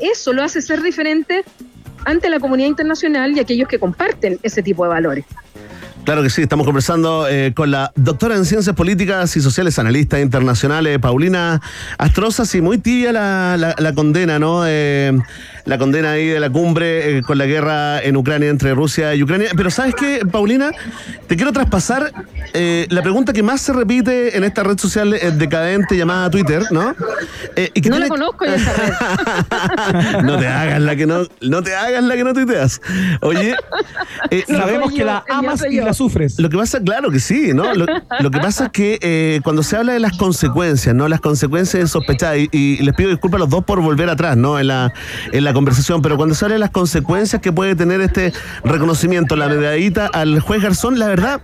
eso lo hace ser diferente ante la comunidad internacional y aquellos que comparten ese tipo de valores. Claro que sí, estamos conversando eh, con la doctora en Ciencias Políticas y Sociales, analista internacional, eh, Paulina Astroza. Sí, muy tibia la, la, condena, ¿no? Eh, la condena ahí de la cumbre con la guerra en Ucrania entre Rusia y Ucrania. Pero ¿sabes qué, Paulina? Te quiero traspasar la pregunta que más se repite en esta red social decadente llamada Twitter, ¿no? y que no la conozco yo esa red. no te hagas la que no, no te hagas la que no tuiteas. Oye, sabemos que la amas y la sufres. Lo que pasa, claro que sí, ¿no? Lo, que pasa es que eh, cuando se habla de las consecuencias, ¿no? Las consecuencias sospechadas, y, y, les pido disculpas a los dos por volver atrás, ¿no? En la, en la conversación, pero cuando se habla de las consecuencias que puede tener este reconocimiento, la medallita al juez Garzón, la verdad,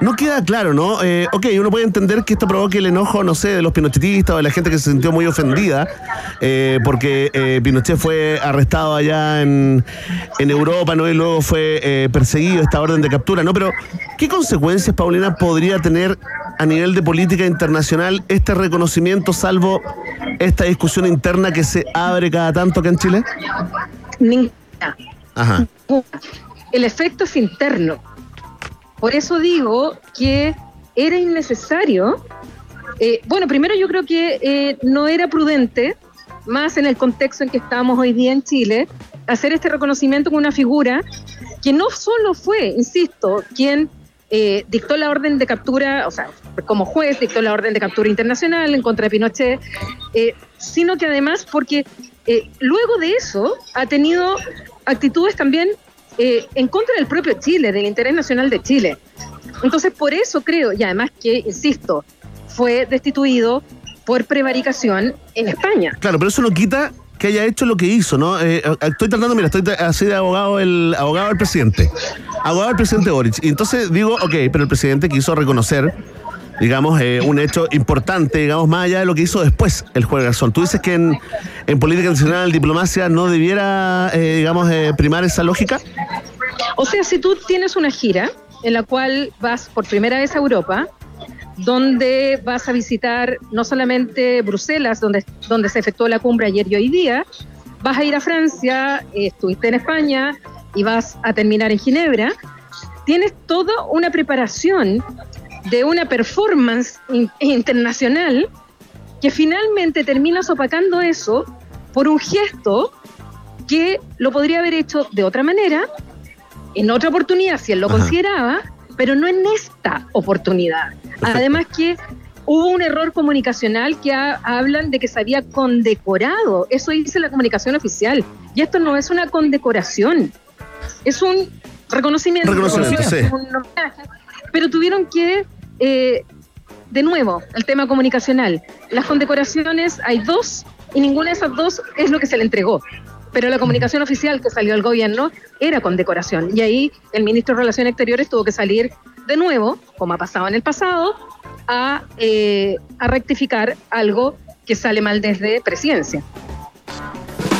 no queda claro, ¿no? Eh, ok, uno puede entender que esto provoque el enojo, no sé, de los pinochetistas o de la gente que se sintió muy ofendida, eh, porque Pinochet fue arrestado allá en, en Europa, ¿no? Y luego fue perseguido, esta orden de captura, ¿no? Pero ¿Qué consecuencias, Paulina, podría tener a nivel de política internacional este reconocimiento, salvo esta discusión interna que se abre cada tanto acá en Chile? Ninguna. Ajá. El efecto es interno. Por eso digo que era innecesario. Eh, bueno, primero yo creo que eh, no era prudente, más en el contexto en que estamos hoy día en Chile, hacer este reconocimiento con una figura que no solo fue, insisto, quien eh, dictó la orden de captura, o sea, como juez dictó la orden de captura internacional en contra de Pinochet, eh, sino que además porque eh, luego de eso ha tenido actitudes también en contra del propio Chile, del interés nacional de Chile. Entonces, por eso creo, y además que, insisto, fue destituido por prevaricación en España. Claro, pero eso no quita que haya hecho lo que hizo, ¿no? Eh, eh, estoy tratando, mira, estoy así de abogado el abogado del presidente, abogado del presidente Boric. Y entonces digo, ok, pero el presidente quiso reconocer, digamos, eh, un hecho importante, digamos, más allá de lo que hizo después el juez Garzón. Tú dices que en, política nacional, diplomacia, no debiera, digamos, primar esa lógica. O sea, si tú tienes una gira en la cual vas por primera vez a Europa, donde vas a visitar no solamente Bruselas, donde, donde se efectuó la cumbre ayer y hoy día, vas a ir a Francia, estuviste en España y vas a terminar en Ginebra, tienes toda una preparación de una performance internacional que finalmente terminas opacando eso por un gesto que lo podría haber hecho de otra manera, en otra oportunidad, si él lo consideraba, pero no en esta oportunidad. Además que hubo un error comunicacional que hablan de que se había condecorado. Eso dice la comunicación oficial. Y esto no es una condecoración, es un reconocimiento. Reconocimiento, sí. Pero tuvieron que, eh, de nuevo, el tema comunicacional. Las condecoraciones, hay dos, y ninguna de esas dos es lo que se le entregó pero la comunicación oficial que salió al gobierno era con decoración. Y ahí el ministro de Relaciones Exteriores tuvo que salir de nuevo, como ha pasado en el pasado, a, eh, a rectificar algo que sale mal desde presidencia.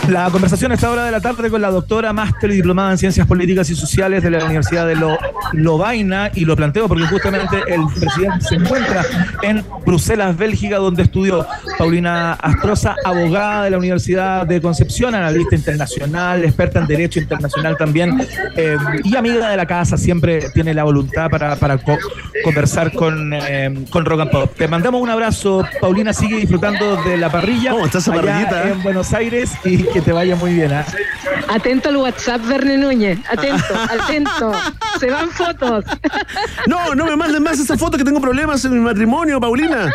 La conversación a esta hora de la tarde con la doctora máster y diplomada en Ciencias Políticas y Sociales de la Universidad de Lo, Lovaina y lo planteo porque justamente el presidente se encuentra en Bruselas, Bélgica, donde estudió Paulina Astroza, abogada de la Universidad de Concepción, analista internacional, experta en Derecho Internacional también eh, y amiga de la casa, siempre tiene la voluntad para, para conversar con, eh, con Rock and Pop. Te mandamos un abrazo, Paulina sigue disfrutando de la parrilla ¿Cómo estás allá en Buenos Aires y que te vaya muy bien. ¿eh? Atento al WhatsApp, Verne Núñez. Atento, atento. Se van fotos. No, no me manden más esa foto que tengo problemas en mi matrimonio, Paulina.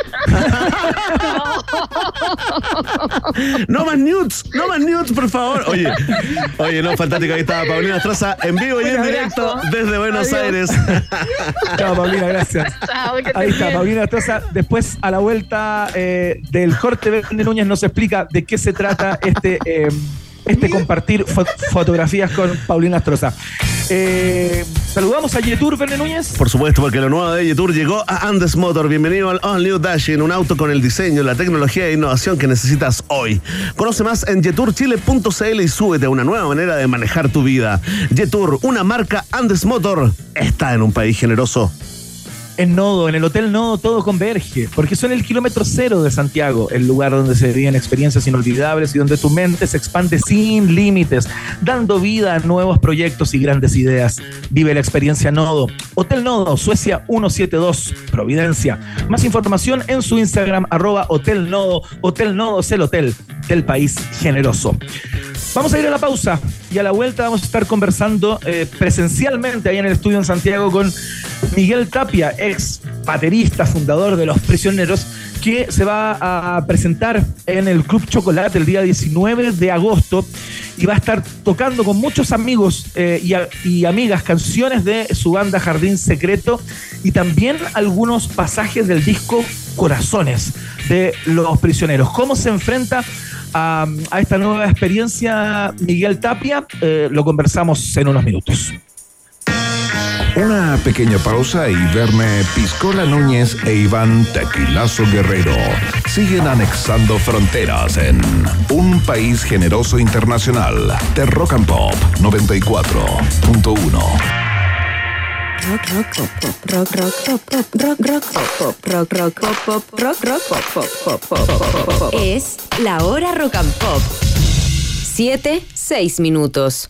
No más nudes, no más nudes, por favor. Oye, oye, no, fantástico. Ahí estaba Paulina Estroza en vivo y en directo desde Buenos Aires. Chao, Paulina, gracias. Chao, Ahí está, Paulina Estroza. Después, a la vuelta eh, del corte, Verne Núñez nos explica de qué se trata este. Eh, este compartir fotografías con Paulina Astroza. Eh, saludamos a Yetur Verne Núñez. Por supuesto, porque lo nuevo de Yetur llegó a Andes Motor. Bienvenido al All New Dashing, un auto con el diseño, la tecnología e innovación que necesitas hoy. Conoce más en yeturchile.cl y súbete a una nueva manera de manejar tu vida. Yetur, una marca Andes Motor, está en un país generoso. En Nodo, en el Hotel Nodo, todo converge, porque son el kilómetro cero de Santiago, el lugar donde se viven experiencias inolvidables y donde tu mente se expande sin límites, dando vida a nuevos proyectos y grandes ideas. Vive la experiencia Nodo. Hotel Nodo, Suecia 172, Providencia. Más información en su Instagram, arroba Hotel Nodo. Hotel Nodo es el hotel del país generoso. Vamos a ir a la pausa y a la vuelta vamos a estar conversando eh, presencialmente ahí en el estudio en Santiago con Miguel Tapia, ex baterista, fundador de Los Prisioneros, que se va a presentar en el Club Chocolate el día 19 de agosto y va a estar tocando con muchos amigos eh, y, y amigas canciones de su banda Jardín Secreto y también algunos pasajes del disco Corazones de Los Prisioneros. ¿Cómo se enfrenta a, esta nueva experiencia Miguel Tapia. Eh, lo conversamos en unos minutos. Una pequeña pausa y verme Piscola Núñez e Iván Tequilazo Guerrero siguen anexando fronteras en un país generoso internacional de Rock and Pop 94.1 rock rock pop pop rock rock pop pop rock rock pop pop rock rock pop pop rock rock pop pop pop pop pop es la hora rock and pop 7 6 minutos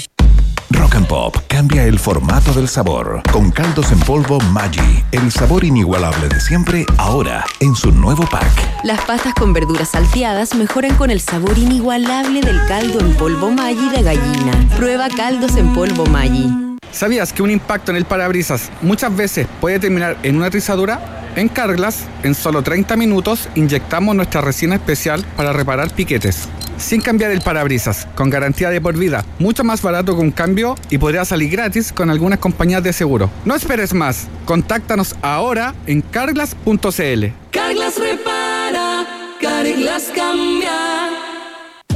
Rock and Pop cambia el formato del sabor con caldos en polvo Maggi, el sabor inigualable de siempre ahora en su nuevo pack. Las pastas con verduras salteadas mejoran con el sabor inigualable del caldo en polvo Maggi de gallina. Prueba caldos en polvo Maggi. ¿Sabías que un impacto en el parabrisas muchas veces puede terminar en una rizadura? En Carglass, en solo 30 minutos, inyectamos nuestra resina especial para reparar piquetes sin cambiar el parabrisas, con garantía de por vida, mucho más barato que un cambio y podría salir gratis con algunas compañías de seguro. No esperes más, contáctanos ahora en carglas.cl. Carglas repara, Carglas cambia.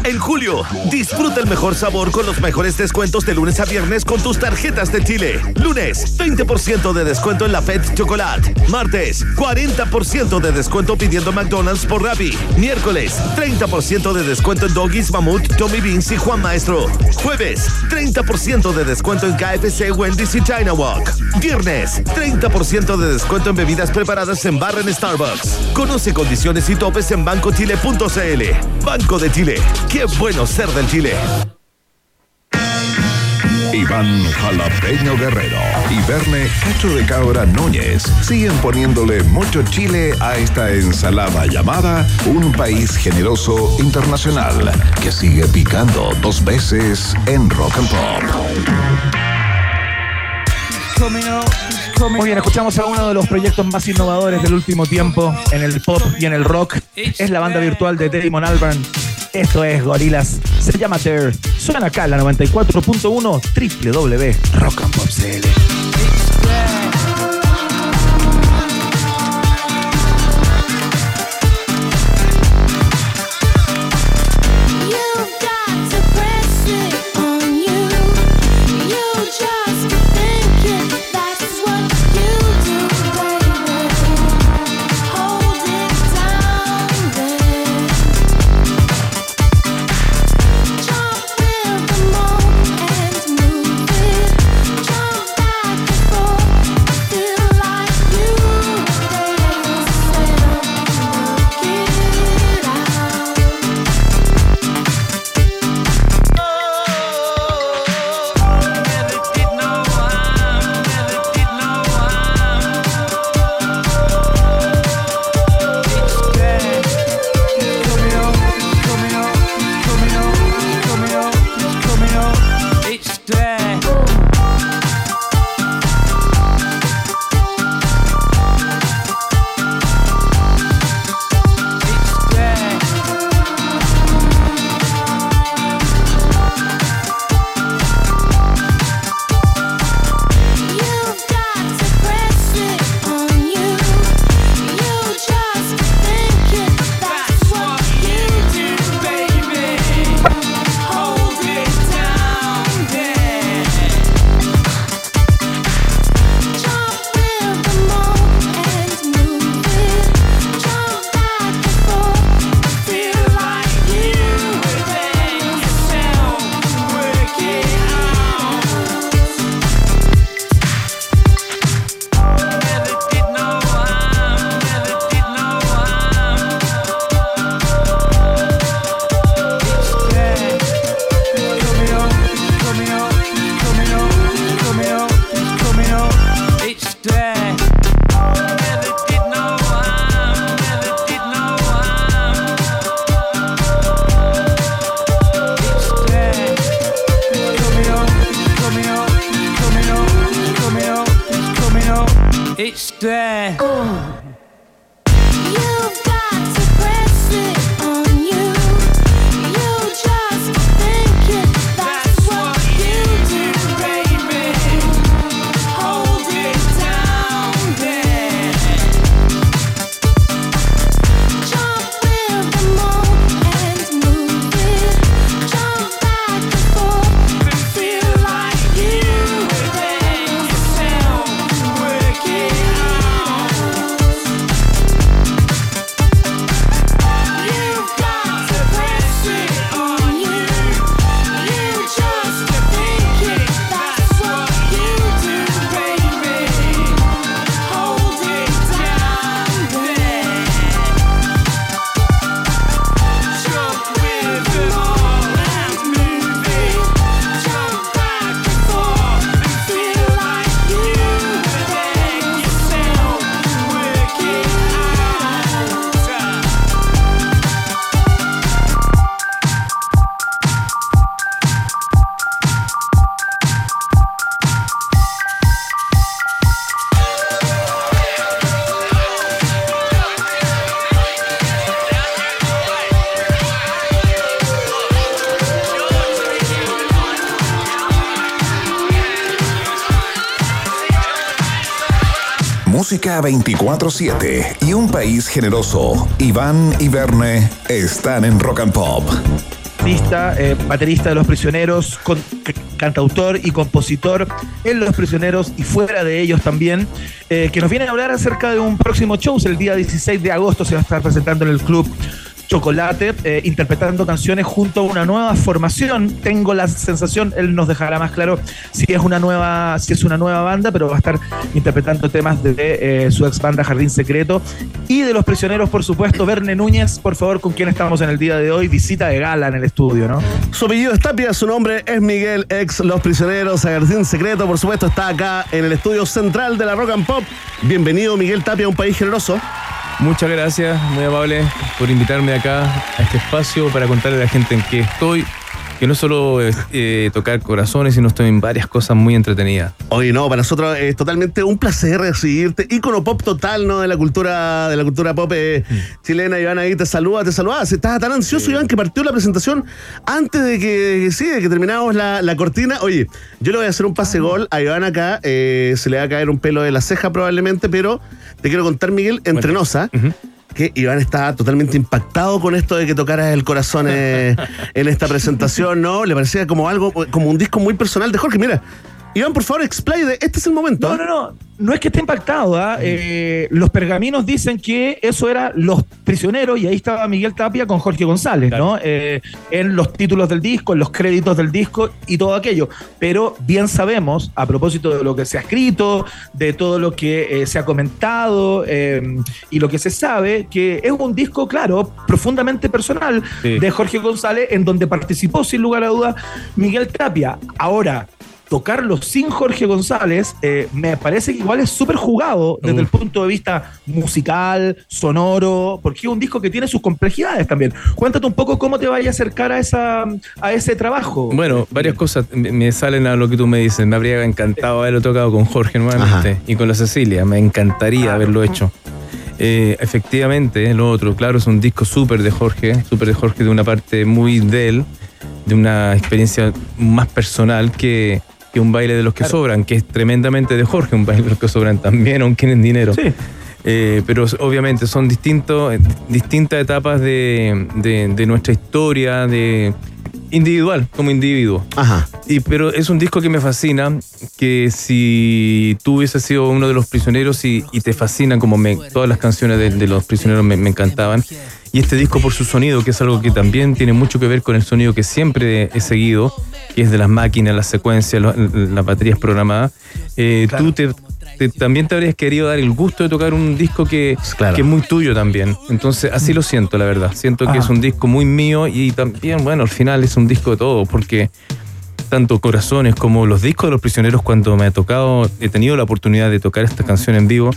En julio, disfruta el mejor sabor con los mejores descuentos de lunes a viernes con tus tarjetas de Chile. Lunes, 20% de descuento en la Fed Chocolate. Martes, 40% de descuento pidiendo McDonald's por Rappi. Miércoles, 30% de descuento en Doggies, Mamut, Tommy Beans y Juan Maestro. Jueves, 30% de descuento en KFC, Wendy's y China Walk. Viernes, 30% de descuento en bebidas preparadas en bar en Starbucks. Conoce condiciones y topes en bancochile.cl. Banco de Chile Qué bueno ser del Chile. Iván Jalapeño Guerrero y Verne Cacho de Cabra Núñez siguen poniéndole mucho chile a esta ensalada llamada Un País Generoso Internacional que sigue picando dos veces en Rock and Pop. Muy bien, escuchamos a uno de los proyectos más innovadores del último tiempo en el pop y en el rock. Es la banda virtual de Damon Albarn. Esto es Gorilas. Se llama Ter. Suena acá la 94.1 www.rockandpopcl. Música 24-7 y un país generoso. Iván y Verne están en Rock and Pop. Eh, baterista de Los Prisioneros, con- cantautor y compositor en Los Prisioneros y fuera de ellos también, eh, que nos viene a hablar acerca de un próximo show. El día 16 de agosto se va a estar presentando en el club Chocolate, eh, interpretando canciones junto a una nueva formación. Tengo la sensación, él nos dejará más claro si es una nueva, si es una nueva banda, pero va a estar interpretando temas de eh, su ex banda Jardín Secreto y de los prisioneros, por supuesto. Verne Núñez, por favor, con quien estamos en el día de hoy, visita de gala en el estudio, ¿no? Su apellido es Tapia, su nombre es Miguel, ex Los Prisioneros, Jardín Secreto, por supuesto, está acá en el estudio central de la Rock and Pop. Bienvenido, Miguel Tapia, a un país generoso. Muchas gracias, muy amable por invitarme acá a este espacio para contarle a la gente en qué estoy, que no es solo eh, tocar corazones, sino estoy en varias cosas muy entretenidas. Oye, no, para nosotros es totalmente un placer recibirte. Ícono pop total, ¿no? De la cultura, de la cultura pop eh, chilena. Iván ahí te saluda, te saluda. Estaba tan ansioso, Iván, que partió la presentación antes de que, de que sí, de que termináramos la, la cortina. Oye, yo le voy a hacer un pase gol a Iván acá. eh, se le va a caer un pelo de la ceja probablemente, pero te quiero contar, Miguel, entrenosa. Que Iván está totalmente impactado con esto de que tocaras el corazón eh, en esta presentación, ¿no? Le parecía como algo, como un disco muy personal de Jorge. Mira, Iván, por favor, explain. Este es el momento. No, no, no. No es que esté impactado. ¿ah? Eh, los pergaminos dicen que eso era Los Prisioneros y ahí estaba Miguel Tapia con Jorge González, ¿no? Eh, en los títulos del disco, en los créditos del disco y todo aquello. Pero bien sabemos, a propósito de lo que se ha escrito, de todo lo que eh, se ha comentado y lo que se sabe, que es un disco, claro, profundamente personal Sí. de Jorge González, en donde participó sin lugar a duda Miguel Tapia. Ahora, tocarlo sin Jorge González, eh, me parece que igual es súper jugado desde el punto de vista musical, sonoro, porque es un disco que tiene sus complejidades también. Cuéntate un poco cómo te vayas a acercar a, esa, a ese trabajo. Bueno, varias cosas me me salen a lo que tú me dices. Me habría encantado haberlo tocado con Jorge nuevamente y con la Cecilia. Me encantaría haberlo hecho. Eh, efectivamente, lo otro, claro, es un disco súper de Jorge, súper de Jorge, de una parte muy de él, de una experiencia más personal que, que un baile de los que sobran, que es tremendamente de Jorge, un baile de los que sobran también, aunque en dinero. Sí. Eh, pero obviamente son distintos, eh, distintas etapas de, de- de nuestra historia, de individual, como individuo. Ajá. Y, pero es un disco que me fascina, que si tú hubieses sido uno de los prisioneros y, y te fascinan, como me, todas las canciones de, de los prisioneros me, me encantaban, y este disco por su sonido, que es algo que también tiene mucho que ver con el sonido que siempre he seguido, que es de las máquinas, las secuencias, lo- las baterías programadas, eh, tú te, te- también te habrías querido dar el gusto de tocar un disco que, que es muy tuyo también. Entonces, así lo siento, la verdad. Siento que es un disco muy mío y también, bueno, al final es un disco de todo, porque tanto Corazones como los discos de los prisioneros, cuando me ha tocado, he tenido la oportunidad de tocar esta canción en vivo.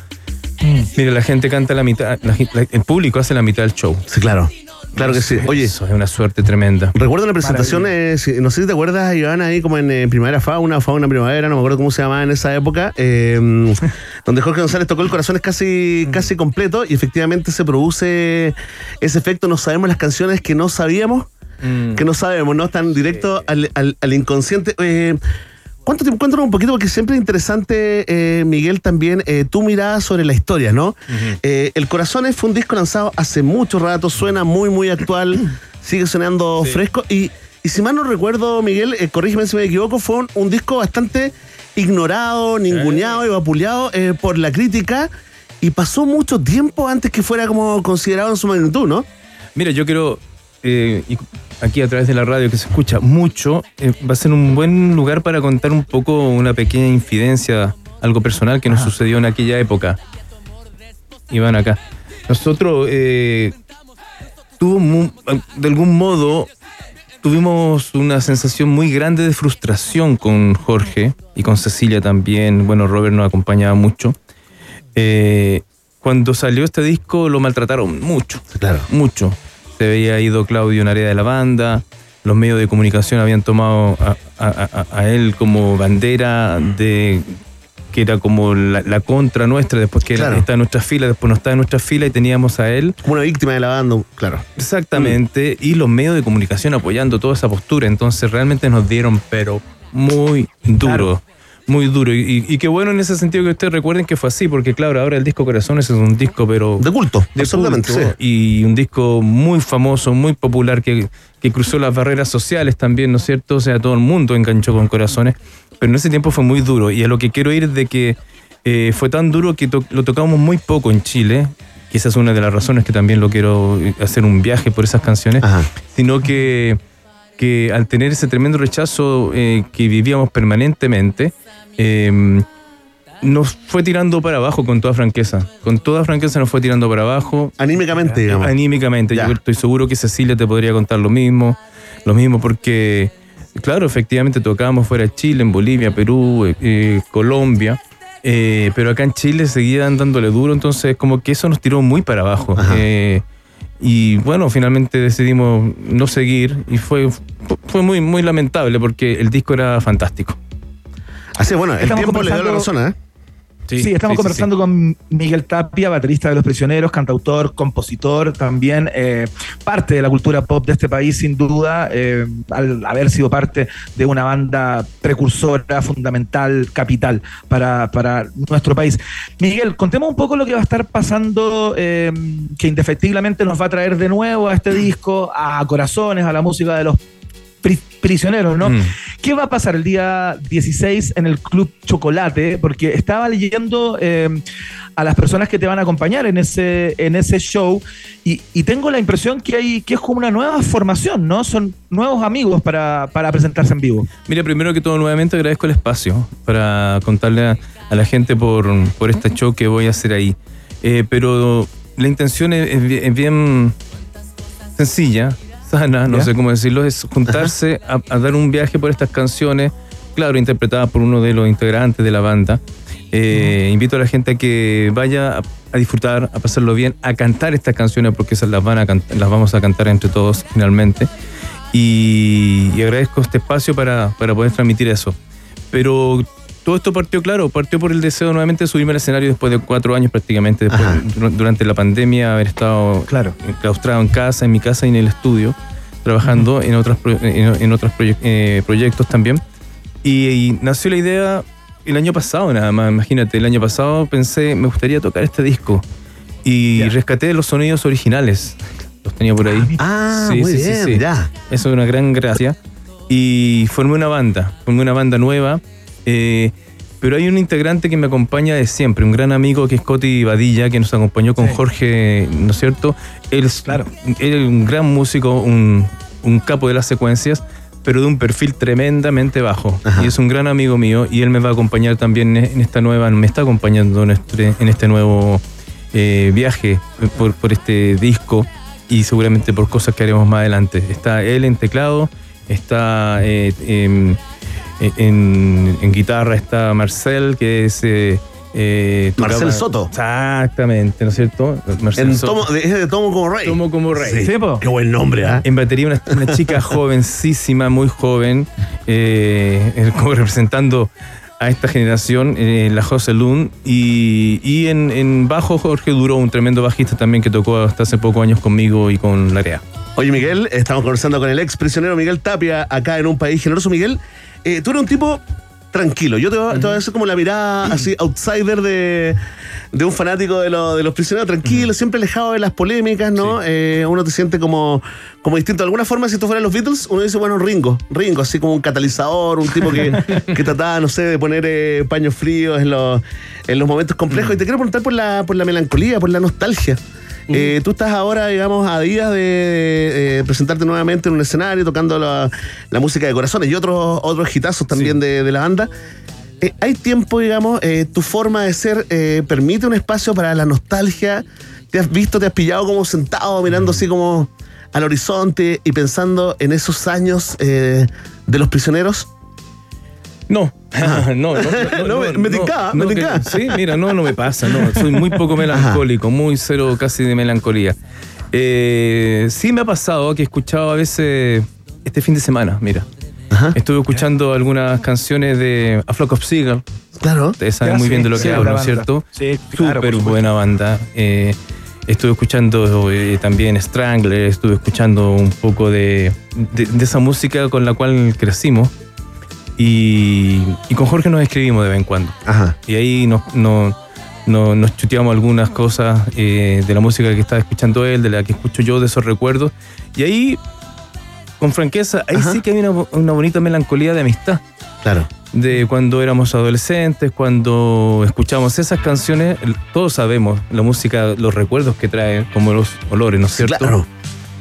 Mira, la gente canta la mitad, la gen- la- el público hace la mitad del show. Sí, claro. Claro que sí. Oye, Eso es una suerte tremenda. Recuerdo una presentación, eh, si- no sé si te acuerdas, Iván, ahí como en eh, Primavera Fauna, Fauna Primavera, no me acuerdo cómo se llamaba en esa época, eh, donde Jorge González tocó el corazón es casi, casi completo y efectivamente se produce ese efecto, no sabemos las canciones que no sabíamos, Mm. que no sabemos, ¿no? Están directo al, al- al inconsciente. Eh, ¿Cuánto tiempo? Cuéntanos un poquito, porque siempre es interesante, eh, Miguel, también eh, tu mirada sobre la historia, ¿no? Eh, el Corazones fue un disco lanzado hace mucho rato, suena muy, muy actual, sigue sonando fresco. Y, y si mal no recuerdo, Miguel, eh, corrígeme si me equivoco, fue un, un disco bastante ignorado, ninguneado y vapuleado por la crítica. Y pasó mucho tiempo antes que fuera como considerado en su magnitud, ¿no? Mira, yo quiero, eh, aquí a través de la radio que se escucha mucho, eh, va a ser un buen lugar para contar un poco una pequeña infidencia, algo personal que nos sucedió en aquella época. Iván acá. Nosotros, eh, tuvo de algún modo, tuvimos una sensación muy grande de frustración con Jorge y con Cecilia también. Bueno, Robert nos acompañaba mucho. Eh, cuando salió este disco lo maltrataron mucho. Claro. Mucho. Se había ido Claudio Narea de la banda, los medios de comunicación habían tomado a, a- a- a él como bandera de que era como la, la contra nuestra, después que Claro. está en nuestra fila, después no está en nuestra fila y teníamos a él. Como una víctima de la banda, claro. Exactamente, y los medios de comunicación apoyando toda esa postura, entonces realmente nos dieron, pero muy duro, muy duro. Y, y- qué bueno en ese sentido que ustedes recuerden que fue así, porque claro, ahora el disco Corazones es un disco, pero De culto, de absolutamente, culto, y un disco muy famoso, muy popular, que, que cruzó las barreras sociales también, ¿no es cierto? O sea, todo el mundo enganchó con Corazones, pero en ese tiempo fue muy duro, y a lo que quiero ir de que eh, fue tan duro que to- lo tocamos muy poco en Chile, es una de las razones que también lo quiero eh, hacer un viaje por esas canciones, Ajá. sino que, que al tener ese tremendo rechazo eh, que vivíamos permanentemente, eh, nos fue tirando para abajo con toda franqueza. Con toda franqueza nos fue tirando para abajo. Anímicamente, digamos. Anímicamente. Ya. Yo estoy seguro que Cecilia te podría contar lo mismo. Lo mismo porque, claro, efectivamente tocábamos fuera de Chile, en Bolivia, Perú, eh, eh, Colombia. eh, pero acá en Chile seguían dándole duro, entonces como que eso nos tiró muy para abajo. Eh, y bueno, finalmente decidimos no seguir y fue, fue muy, muy lamentable porque el disco era fantástico. Así bueno, el Estamos tiempo le dio la razón, ¿eh? Sí, estamos conversando con Miguel Tapia, baterista de Los Prisioneros, cantautor, compositor, también eh, parte de la cultura pop de este país, sin duda, eh, al haber sido parte de una banda precursora, fundamental, capital para, para nuestro país. Miguel, contemos un poco lo que va a estar pasando, eh, que indefectiblemente nos va a traer de nuevo a este disco, a Corazones, a la música de los pri- prisioneros, ¿no? Mm. ¿Qué va a pasar el día 16 en el Club Chocolate? Porque estaba leyendo eh, a las personas que te van a acompañar en ese, en ese show y, tengo la impresión que, hay, que es como una nueva formación, ¿no? Son nuevos amigos para, para presentarse en vivo. Mira, primero que todo, nuevamente agradezco el espacio para contarle a, la gente por, por este show que voy a hacer ahí. Eh, pero la intención es bien sencilla, sana, no ¿Ya? sé cómo decirlo, es juntarse a, a dar un viaje por estas canciones, claro, interpretadas por uno de los integrantes de la banda. Eh, Invito a la gente a que vaya a, a disfrutar, a pasarlo bien, a cantar estas canciones porque esas las, van a las vamos a cantar entre todos finalmente. Y, y agradezco este espacio para, para poder transmitir eso. Pero todo esto partió, claro, partió por el deseo nuevamente de subirme al escenario después de cuatro años prácticamente, después, durante la pandemia, haber estado Claro. enclaustrado en casa, en mi casa y en el estudio, trabajando en, otras, pro- en, en otros proye- eh, proyectos también. Y, y nació la idea el año pasado nada más, imagínate, el año pasado pensé, me gustaría tocar este disco. Y Ya. rescaté los sonidos originales, los tenía por ahí. Ah, Sí, muy sí, sí, bien, sí. Eso es una gran gracia. Y formé una banda, formé una banda nueva. Eh, pero hay un integrante que me acompaña de siempre, un gran amigo que es Coti Badilla, que nos acompañó con Sí. Jorge, ¿no es cierto? Él es, Claro. él es un gran músico, un, un capo de las secuencias, pero de un perfil tremendamente bajo. Ajá. Y es un gran amigo mío y él me va a acompañar también en esta nueva, me está acompañando en este, en este nuevo eh, viaje por, por este disco y seguramente por cosas que haremos más adelante. Está él en teclado, está eh, em, en, en guitarra está Marcel, que es eh, Eh, Marcel Soto. Exactamente, ¿no es cierto? Marcel En Soto. tomo, es de Tomo como Rey. Tomo como rey. Sí. Qué buen nombre, ¿ah? En batería una, una chica jovencísima, muy joven, eh, eh, como representando a esta generación, eh, la José Lund, y, y en, en bajo Jorge Duró, un tremendo bajista también que tocó hasta hace pocos años conmigo y con Larea. Oye, Miguel, estamos conversando con el ex prisionero Miguel Tapia acá en un país generoso. Miguel, eh, tú eres un tipo tranquilo. Yo te voy, a- te voy a hacer como la mirada así outsider de, de un fanático de, lo- de los prisioneros, tranquilo, siempre alejado de las polémicas, ¿no? Eh, uno te siente como, como distinto. De alguna forma, si tú fueras los Beatles, uno dice, bueno, Ringo, Ringo, así como un catalizador, un tipo que, que trataba, no sé, de poner eh, paños fríos en los, en los momentos complejos. Y te quiero preguntar por la, por la melancolía, por la nostalgia. Eh, tú estás ahora, digamos, a días de, de, presentarte nuevamente en un escenario tocando la, la música de corazones y otros otros hitazos también de, de la banda. Eh, ¿Hay tiempo, digamos, eh, tu forma de ser eh, permite un espacio para la nostalgia? ¿Te has visto, te has pillado como sentado mirando así como al horizonte y pensando en esos años de los prisioneros? No, no, no, No, me- me tincaba, me que- tincaba. Sí, mira, no, no me pasa, no, soy muy poco melancólico, muy cero casi de melancolía. Eh, sí me ha pasado que he escuchado a veces este fin de semana, mira. Ajá. Estuve escuchando algunas canciones de A Flock of Seagull. Claro. Ustedes saben Ya, muy sí, bien de lo sí, que la hablo, banda. ¿cierto? Sí, claro, Súper buena banda. Eh, estuve escuchando eh, también Strangler, estuve escuchando un poco de, de- de esa música con la cual crecimos. Y, y con Jorge nos escribimos de vez en cuando. Ajá. Y ahí nos, nos, nos, nos chuteamos algunas cosas eh, de la música que estaba escuchando él, de la que escucho yo, de esos recuerdos. Y ahí, con franqueza, ahí Ajá. sí que hay una, una bonita melancolía de amistad Claro. de cuando éramos adolescentes, cuando escuchamos esas canciones, todos sabemos la música, los recuerdos que trae, como los olores, ¿no es cierto? Claro.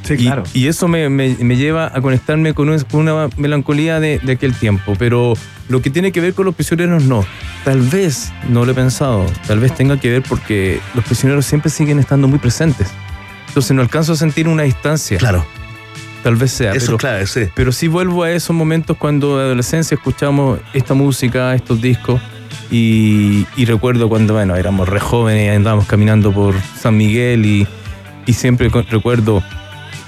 Sí, claro. y eso me, me- me lleva a conectarme con, un- con una melancolía de, de aquel tiempo. Pero lo que tiene que ver con los prisioneros, no. Tal vez, no lo he pensado, tal vez tenga que ver porque los prisioneros siempre siguen estando muy presentes. Entonces no alcanzo a sentir una distancia. Claro. Tal vez sea. Eso pero- clave, sí. pero sí vuelvo a esos momentos cuando de adolescencia escuchamos esta música, estos discos. Y, y recuerdo cuando, bueno, éramos re jóvenes, andábamos caminando por San Miguel y, y siempre recuerdo,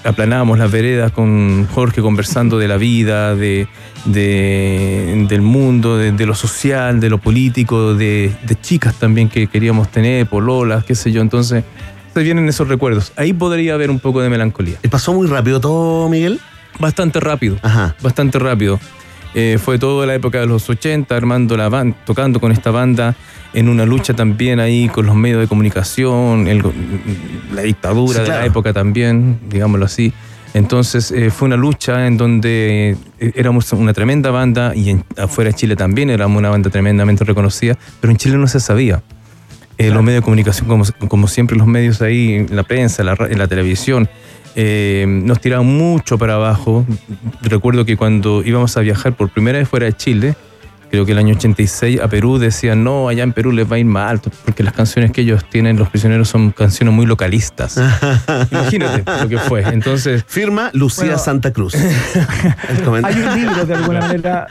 aplanábamos las veredas con Jorge conversando de la vida, de, de- del mundo, de, de lo social, de lo político, de, de chicas también que queríamos tener, pololas, qué sé yo. Entonces, se vienen esos recuerdos. Ahí podría haber un poco de melancolía. ¿Y pasó muy rápido todo, Miguel? Bastante rápido Ajá. bastante rápido. Eh, fue toda la época de los 80, armando la banda, tocando con esta banda, en una lucha también ahí con los medios de comunicación, el- la dictadura Sí, de claro. la época también, digámoslo así. Entonces eh, fue una lucha en donde eh, éramos una tremenda banda y en- afuera de Chile también éramos una banda tremendamente reconocida, pero en Chile no se sabía. Eh, Los medios de comunicación, como, como siempre, los medios ahí, la prensa, la, la televisión, eh, nos tiraban mucho para abajo. Recuerdo que cuando íbamos a viajar por primera vez fuera de Chile, creo que el año 86, a Perú decían, no, allá en Perú les va a ir mal, porque las canciones que ellos tienen, los prisioneros, son canciones muy localistas. Imagínate lo que fue. Entonces, Firma Lucía Bueno. Santa Cruz. Hay un libro de alguna manera,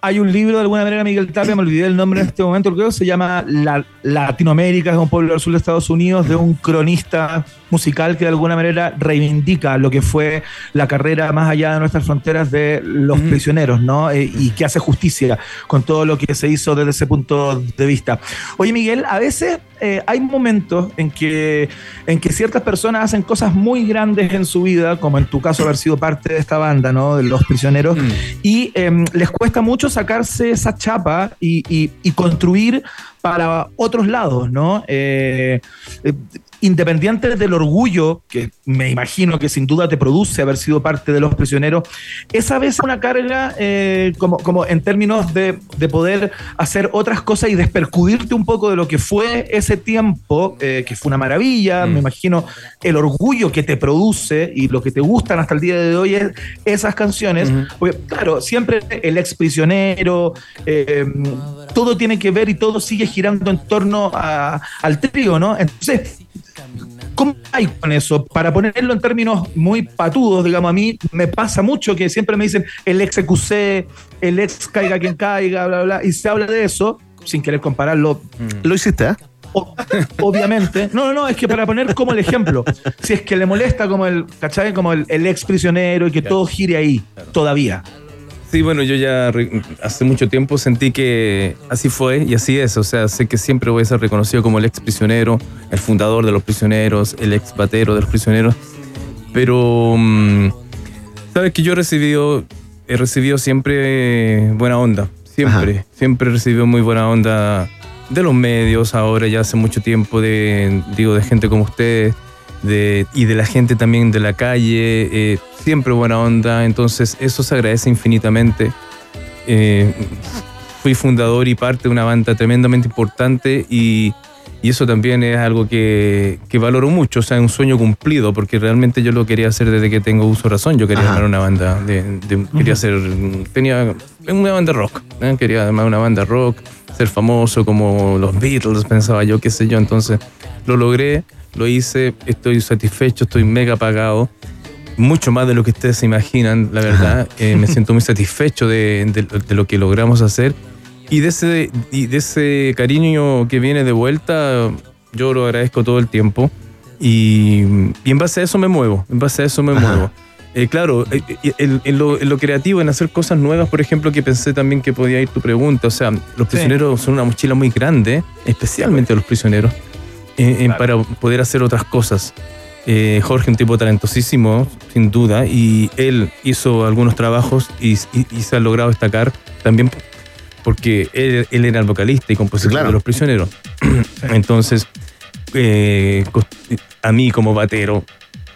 hay un libro de alguna manera, Miguel Tapia, me olvidé el nombre en este momento, creo que se llama La- Latinoamérica, es un pueblo del sur de Estados Unidos, de un cronista musical que de alguna manera reivindica lo que fue la carrera más allá de nuestras fronteras de los prisioneros, ¿no? Eh, y que hace justicia con todo lo que se hizo desde ese punto de vista. Oye, Miguel, a veces eh, hay momentos en que, en que ciertas personas hacen cosas muy grandes en su vida, como en tu caso haber sido parte de esta banda, ¿no? De los prisioneros, y em, les cuesta mucho sacarse esa chapa y, y- y construir para otros lados, ¿no? Eh, eh, independiente del orgullo que me imagino que sin duda te produce haber sido parte de los prisioneros, es a veces una carga eh, como, como en términos de, de poder hacer otras cosas y despercudirte un poco de lo que fue ese tiempo, eh, que fue una maravilla, me imagino el orgullo que te produce y lo que te gustan hasta el día de hoy es esas canciones, porque claro, siempre el ex prisionero, eh, todo tiene que ver y todo sigue girando en torno a- al trío, ¿no? Entonces, ¿Cómo hay con eso? Para ponerlo en términos muy patudos, digamos, a mí me pasa mucho que siempre me dicen el ex EQC, el ex caiga quien caiga, bla, bla, y se habla de eso. sin querer compararlo, Lo hiciste, ¿eh? o- obviamente. No, no, no, es que para poner como el ejemplo, si es que le molesta como el, ¿cachai? Como el, el ex prisionero y que todo gire ahí, todavía. Sí, bueno, yo ya hace mucho tiempo sentí que así fue y así es. O sea, sé que siempre voy a ser reconocido como el ex prisionero, el fundador de los prisioneros, el ex batero de los prisioneros. Pero, mm, sabes que yo he recibido, he recibido siempre buena onda. Siempre, siempre he recibido muy buena onda de los medios, ahora ya hace mucho tiempo, de, digo, de gente como ustedes. De, y de la gente también de la calle, eh, siempre buena onda, entonces eso se agradece infinitamente. Eh, fui fundador y parte de una banda tremendamente importante y, y eso también es algo que, que valoro mucho, o sea, un sueño cumplido, porque realmente yo lo quería hacer desde que tengo uso razón, yo quería Ajá. armar una banda, de, de- quería hacer, tenía una banda rock, ¿eh? quería armar una banda rock, ser famoso como los Beatles, pensaba yo, qué sé yo, entonces lo logré, lo hice, estoy satisfecho, estoy mega pagado. Mucho más de lo que ustedes se imaginan, la verdad. Eh, me siento muy satisfecho de, de- de lo que logramos hacer. Y de, ese, y de ese cariño que viene de vuelta, yo lo agradezco todo el tiempo. Y, y en base a eso me muevo. En base a eso me Ajá. muevo. Eh, claro, eh, eh, en, en lo, en lo creativo, en hacer cosas nuevas, por ejemplo, que pensé también que podía ir tu pregunta. O sea, los prisioneros son una mochila muy grande, especialmente los prisioneros, eh, para poder hacer otras cosas. Eh, Jorge, un tipo talentosísimo, sin duda, y él hizo algunos trabajos y, y- y se ha logrado destacar también porque él, él era el vocalista y compositor Sí, claro. de Los Prisioneros. Entonces, eh, a mí como batero,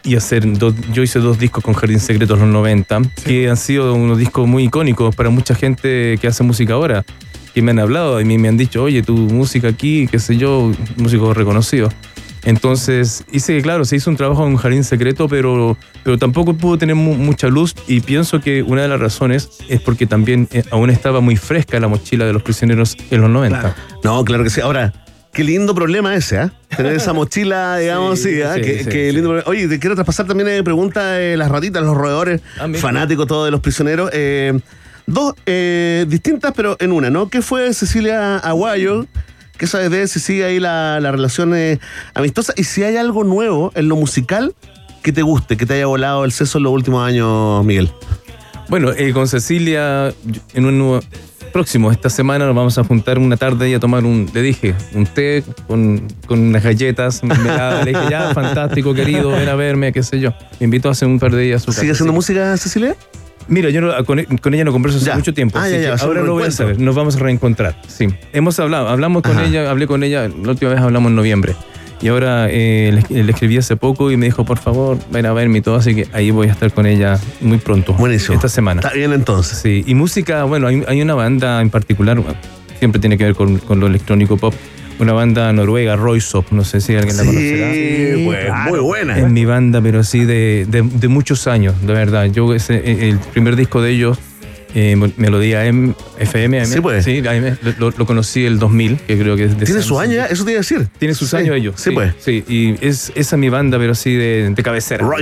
y hacer dos, yo hice dos discos con Jardín Secreto en los 90, que han sido unos discos muy icónicos para mucha gente que hace música ahora, que me han hablado y me, me han dicho, oye, tu música aquí, qué sé yo, músico reconocido. Entonces, hice, claro, se hizo un trabajo en Jardín Secreto, pero, pero tampoco pudo tener mu- mucha luz y pienso que una de las razones es porque también eh, aún estaba muy fresca la mochila de los prisioneros en los 90. Claro. No, claro que sí. Ahora, qué lindo problema ese, ¿ah? Tener esa mochila, digamos, sí, Sí, ¿ah? sí, Qué, sí, qué sí. lindo problema. Oye, te quiero traspasar también eh, pregunta de las ratitas, los roedores, Ah, fanáticos todos de los prisioneros. Eh, dos eh, distintas, pero en una, ¿no? ¿Qué fue Cecilia Aguayo? ¿Qué sabes de? Si sigue ahí la, la relación eh, amistosa y si hay algo nuevo en lo musical que te guste, que te haya volado el seso en los últimos años, Miguel. Bueno, eh, con Cecilia, en un nuevo- próximo, esta semana nos vamos a juntar una tarde y a tomar un, le dije, un té con, con unas galletas, mermelada. Le dije, ya, fantástico, querido, ven a verme, qué sé yo. Me invitó hace un par de días a su ¿Sigue haciendo música, Cecilia? Mira, yo no- con, con ella no converso hace Ya. mucho tiempo. Ah, ya, ya, ahora lo voy a saber. Nos vamos a reencontrar. Sí. Hemos hablado, hablamos con Ajá. ella, hablé con ella, la última vez hablamos en noviembre. Y ahora eh, le, le escribí hace poco y me dijo, por favor, ven a verme y todo. Así que ahí voy a estar con ella muy pronto. Buenísimo. Esta semana. Está bien entonces. Sí, y música, bueno, hay, hay una banda en particular, siempre tiene que ver con, con lo electrónico pop, una banda noruega, Roysop, no sé si alguien la conocerá. Sí, pues, claro. muy buena. Es mi banda, pero sí de, de- de muchos años, de verdad. Yo ese, el primer disco de ellos, eh, Melodía M, FM, AM, Sí, pues. sí, AM, lo, lo conocí el 2000, que creo que es de Tiene su año ya, eso te iba a decir. Tiene sus Sí, años ellos. Sí, pues. Sí, y es, esa es mi banda, pero sí de, de cabecera. Up,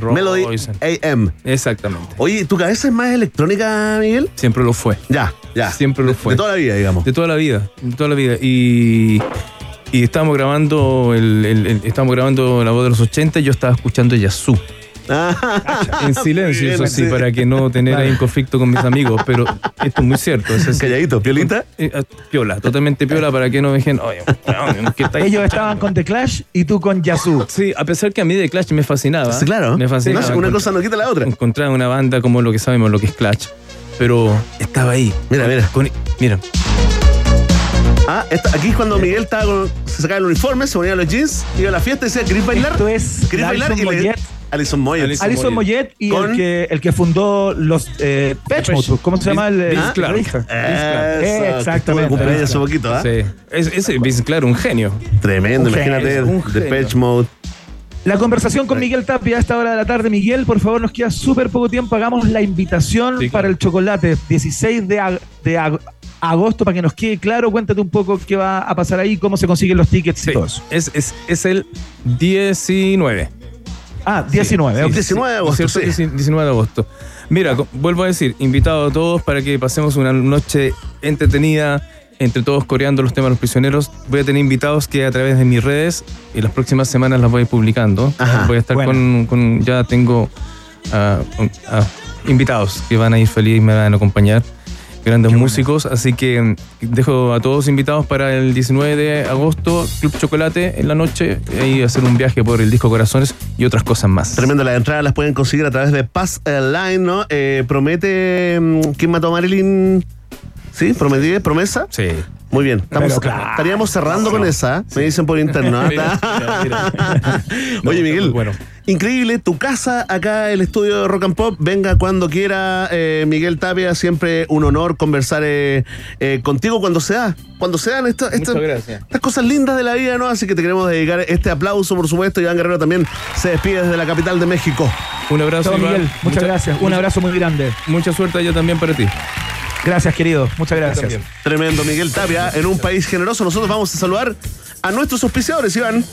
Roy- Melody Royce. AM. Exactamente. Oye, ¿tu cabeza es más electrónica, Miguel? Siempre lo fue. Ya, ya. Siempre lo fue. De toda la vida, digamos. De toda la vida, de toda la vida. Y, y estábamos grabando el, el- el- estábamos grabando la voz de los 80 y yo estaba escuchando Yazoo. En silencio, eso sí, para que no tener ahí un conflicto con mis amigos, pero esto es muy cierto. Es así. Calladito, piolita. Eh, eh, Piola, totalmente piola para que no me dejen. Oye, ¿qué está Ellos estaban con The Clash y tú con Yazoo. Sí, a pesar que a mí de Clash me fascinaba. Sí, claro. Me fascinaba. Una, una cosa no quita la otra. Encontrar una banda como lo que sabemos lo que es Clash. Pero estaba ahí. Mira, mira. Con- mira. Ah, esta- aquí es cuando Miguel estaba con- se sacaba el uniforme, se ponía los jeans, iba a la fiesta y decía, ¿querés bailar? Esto es ¿Querés bailar? Y le-. Alison Moyet. Alison Alison Moyet y el que, el que fundó los eh, Pech Mode, ¿cómo se llama? El, Vince? Eso, Exactamente. Cumpleaños hace poquito, ¿ah? Sí. Es, ese es, claro, un genio. Tremendo, Un imagínate. genio. Patch Mode. La conversación con Miguel Tapia a esta hora de la tarde. Miguel, por favor, nos queda súper poco tiempo. Hagamos la invitación Sí, claro. para el chocolate 16 de, ag- de ag- agosto para que nos quede claro. Cuéntate un poco qué va a pasar ahí, cómo se consiguen los tickets Sí. y todo eso. Es, es, es el 19. Ah, 19. Sí, ok. sí, 19 de sí, agosto, ¿cierto? sí. 19 de agosto. Mira, vuelvo a decir, invitado a todos para que pasemos una noche entretenida, entre todos coreando los temas de los prisioneros. Voy a tener invitados que a través de mis redes y las próximas semanas las voy a ir publicando. Ajá, voy a estar bueno. con, con- ya tengo un- ah, invitados que van a ir feliz, me van a acompañar. Grandes músicos, así que mm, dejo a todos invitados para el 19 de agosto, Club Chocolate en la noche, y hacer un viaje por el disco Corazones y otras cosas más. Tremendo, las entradas las pueden conseguir a través de Pass Line, ¿no? Eh, promete. mm, ¿Quién mató a Marilyn? ¿Sí? ¿Prometí? ¿Promesa? Sí. Muy bien. Estamos, claro. estaríamos cerrando con esa. Me dicen por interno. Mira, mira, mira. No, Oye, Miguel. bueno. Increíble, tu casa acá, el estudio de Rock and Pop. Venga cuando quiera, eh, Miguel Tapia. Siempre un honor conversar eh, eh, contigo cuando sea. Cuando sean esto- esto- Muchas gracias. estas cosas lindas de la vida, ¿no? Así que te queremos dedicar este aplauso, por supuesto. Iván Guerrero también se despide desde la capital de México. Un abrazo. Miguel. Muchas Mucha- gracias. Un mucha- abrazo muy grande. Mucha suerte allá también para ti. Gracias, querido. Muchas gracias. Tremendo, Miguel Tapia, en un país generoso. Nosotros vamos a saludar a nuestros auspiciadores, Iván.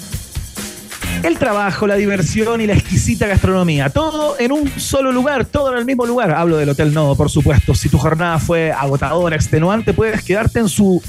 El trabajo, la diversión y la exquisita gastronomía. Todo en un solo lugar, todo en el mismo lugar. Hablo del Hotel Nodo, por supuesto. Si tu jornada fue agotadora, extenuante, puedes quedarte en su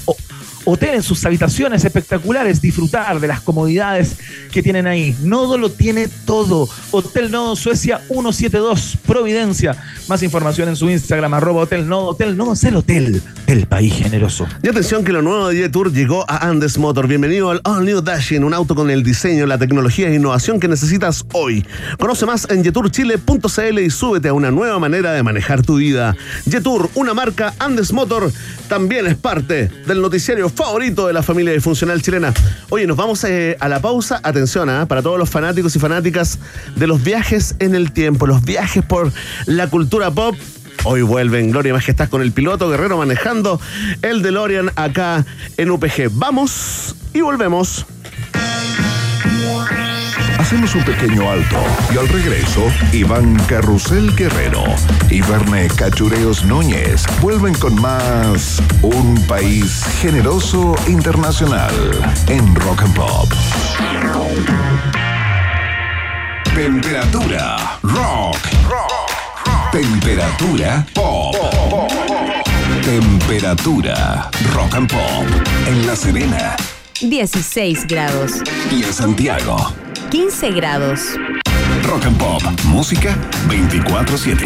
hotel, en sus habitaciones espectaculares, disfrutar de las comodidades que tienen ahí. Nodo lo tiene todo. Hotel Nodo Suecia 172, Providencia. Más información en su Instagram, arroba Hotel Nodo. Hotel Nodo es el hotel del país generoso. Y atención que lo nuevo de Jetour llegó a Andes Motor. Bienvenido al All New Dashing, un auto con el diseño, la tecnología e innovación que necesitas hoy. Conoce más en jeturchile.cl y súbete a una nueva manera de manejar tu vida. Jetour, una marca Andes Motor, también es parte del noticiario favorito de la familia disfuncional chilena. Oye, nos vamos eh, a la pausa. Atención, ¿ah? para todos los fanáticos y fanáticas de los viajes en el tiempo, los viajes por la cultura pop. Hoy vuelven Gloria y Majestad con el piloto Guerrero manejando el DeLorean acá en UPG. Vamos y volvemos. Hacemos un pequeño alto y al regreso, Iván Carrusel Guerrero y Verne Cachureos Núñez vuelven con más Un País Generoso Internacional en Rock and Pop. Temperatura rock. Temperatura pop. Temperatura rock and pop en La Serena 16 grados. y en Santiago. 15 grados. Rock and Pop, música 24/7.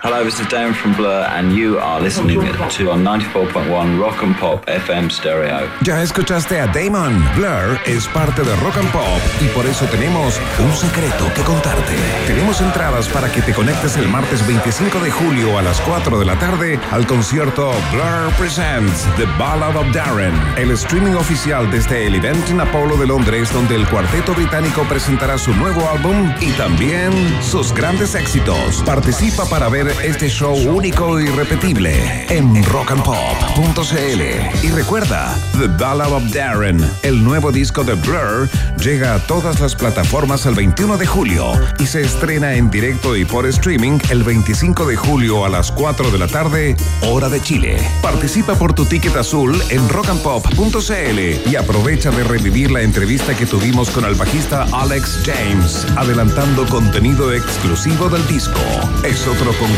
Hello, this is Darren from Blur, and you are listening to on 94.1 Rock and Pop FM stereo. Ya escuchaste a Damon. Blur es parte de Rock and Pop y por eso tenemos un secreto que contarte. Tenemos entradas para que te conectes el martes 25 de julio a las 4 de la tarde al concierto Blur Presents The Ballad of Darren, el streaming oficial desde el evento en Apollo de Londres donde el cuarteto británico presentará su nuevo álbum y también sus grandes éxitos. Participa para ver este show único y irrepetible en rockandpop.cl. Y recuerda, The Ballad of Darren, el nuevo disco de Blur, llega a todas las plataformas el 21 de julio y se estrena en directo y por streaming el 25 de julio a las 4 de la tarde, hora de Chile. Participa por tu ticket azul en rockandpop.cl y aprovecha de revivir la entrevista que tuvimos con el bajista Alex James, adelantando contenido exclusivo del disco. Es otro concurso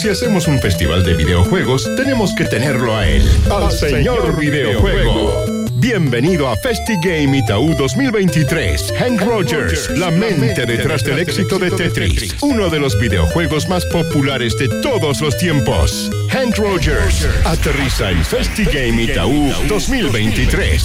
Si hacemos un festival de videojuegos, tenemos que tenerlo a él, al señor videojuego. Bienvenido a FestiGame Itaú 2023. Hank Rogers, la mente detrás del éxito de Tetris, uno de los videojuegos más populares de todos los tiempos. Hank Rogers aterriza en FestiGame Itaú 2023.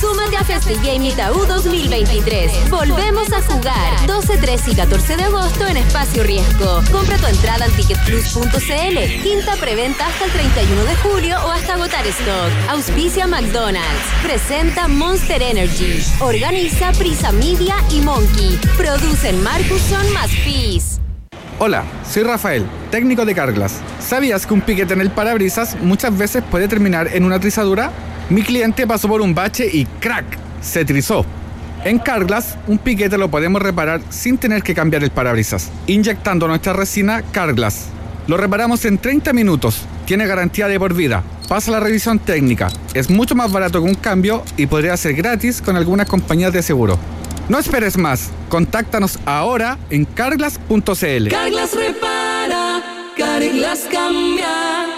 Súmate a FestiGame Itaú 2023. Volvemos a jugar 12, 13 y 14 de agosto en Espacio Riesgo. Compra tu entrada en ticketplus.cl. Quinta preventa hasta el 31 de julio o hasta agotar stock. Auspicia McDonald's. Presenta Monster Energy. Organiza Prisa Media y Monkey. Producen Marcuson más Fizz. Hola, soy Rafael, técnico de Carglass. ¿Sabías que un piquete en el parabrisas muchas veces puede terminar en una trizadura? Mi cliente pasó por un bache y ¡crack! se trizó. En Carglass, un piquete lo podemos reparar sin tener que cambiar el parabrisas, inyectando nuestra resina Carglass. Lo reparamos en 30 minutos, tiene garantía de por vida, pasa la revisión técnica, es mucho más barato que un cambio y podría ser gratis con algunas compañías de seguro. No esperes más, contáctanos ahora en carglass.cl. Carglass repara, Carglass cambia.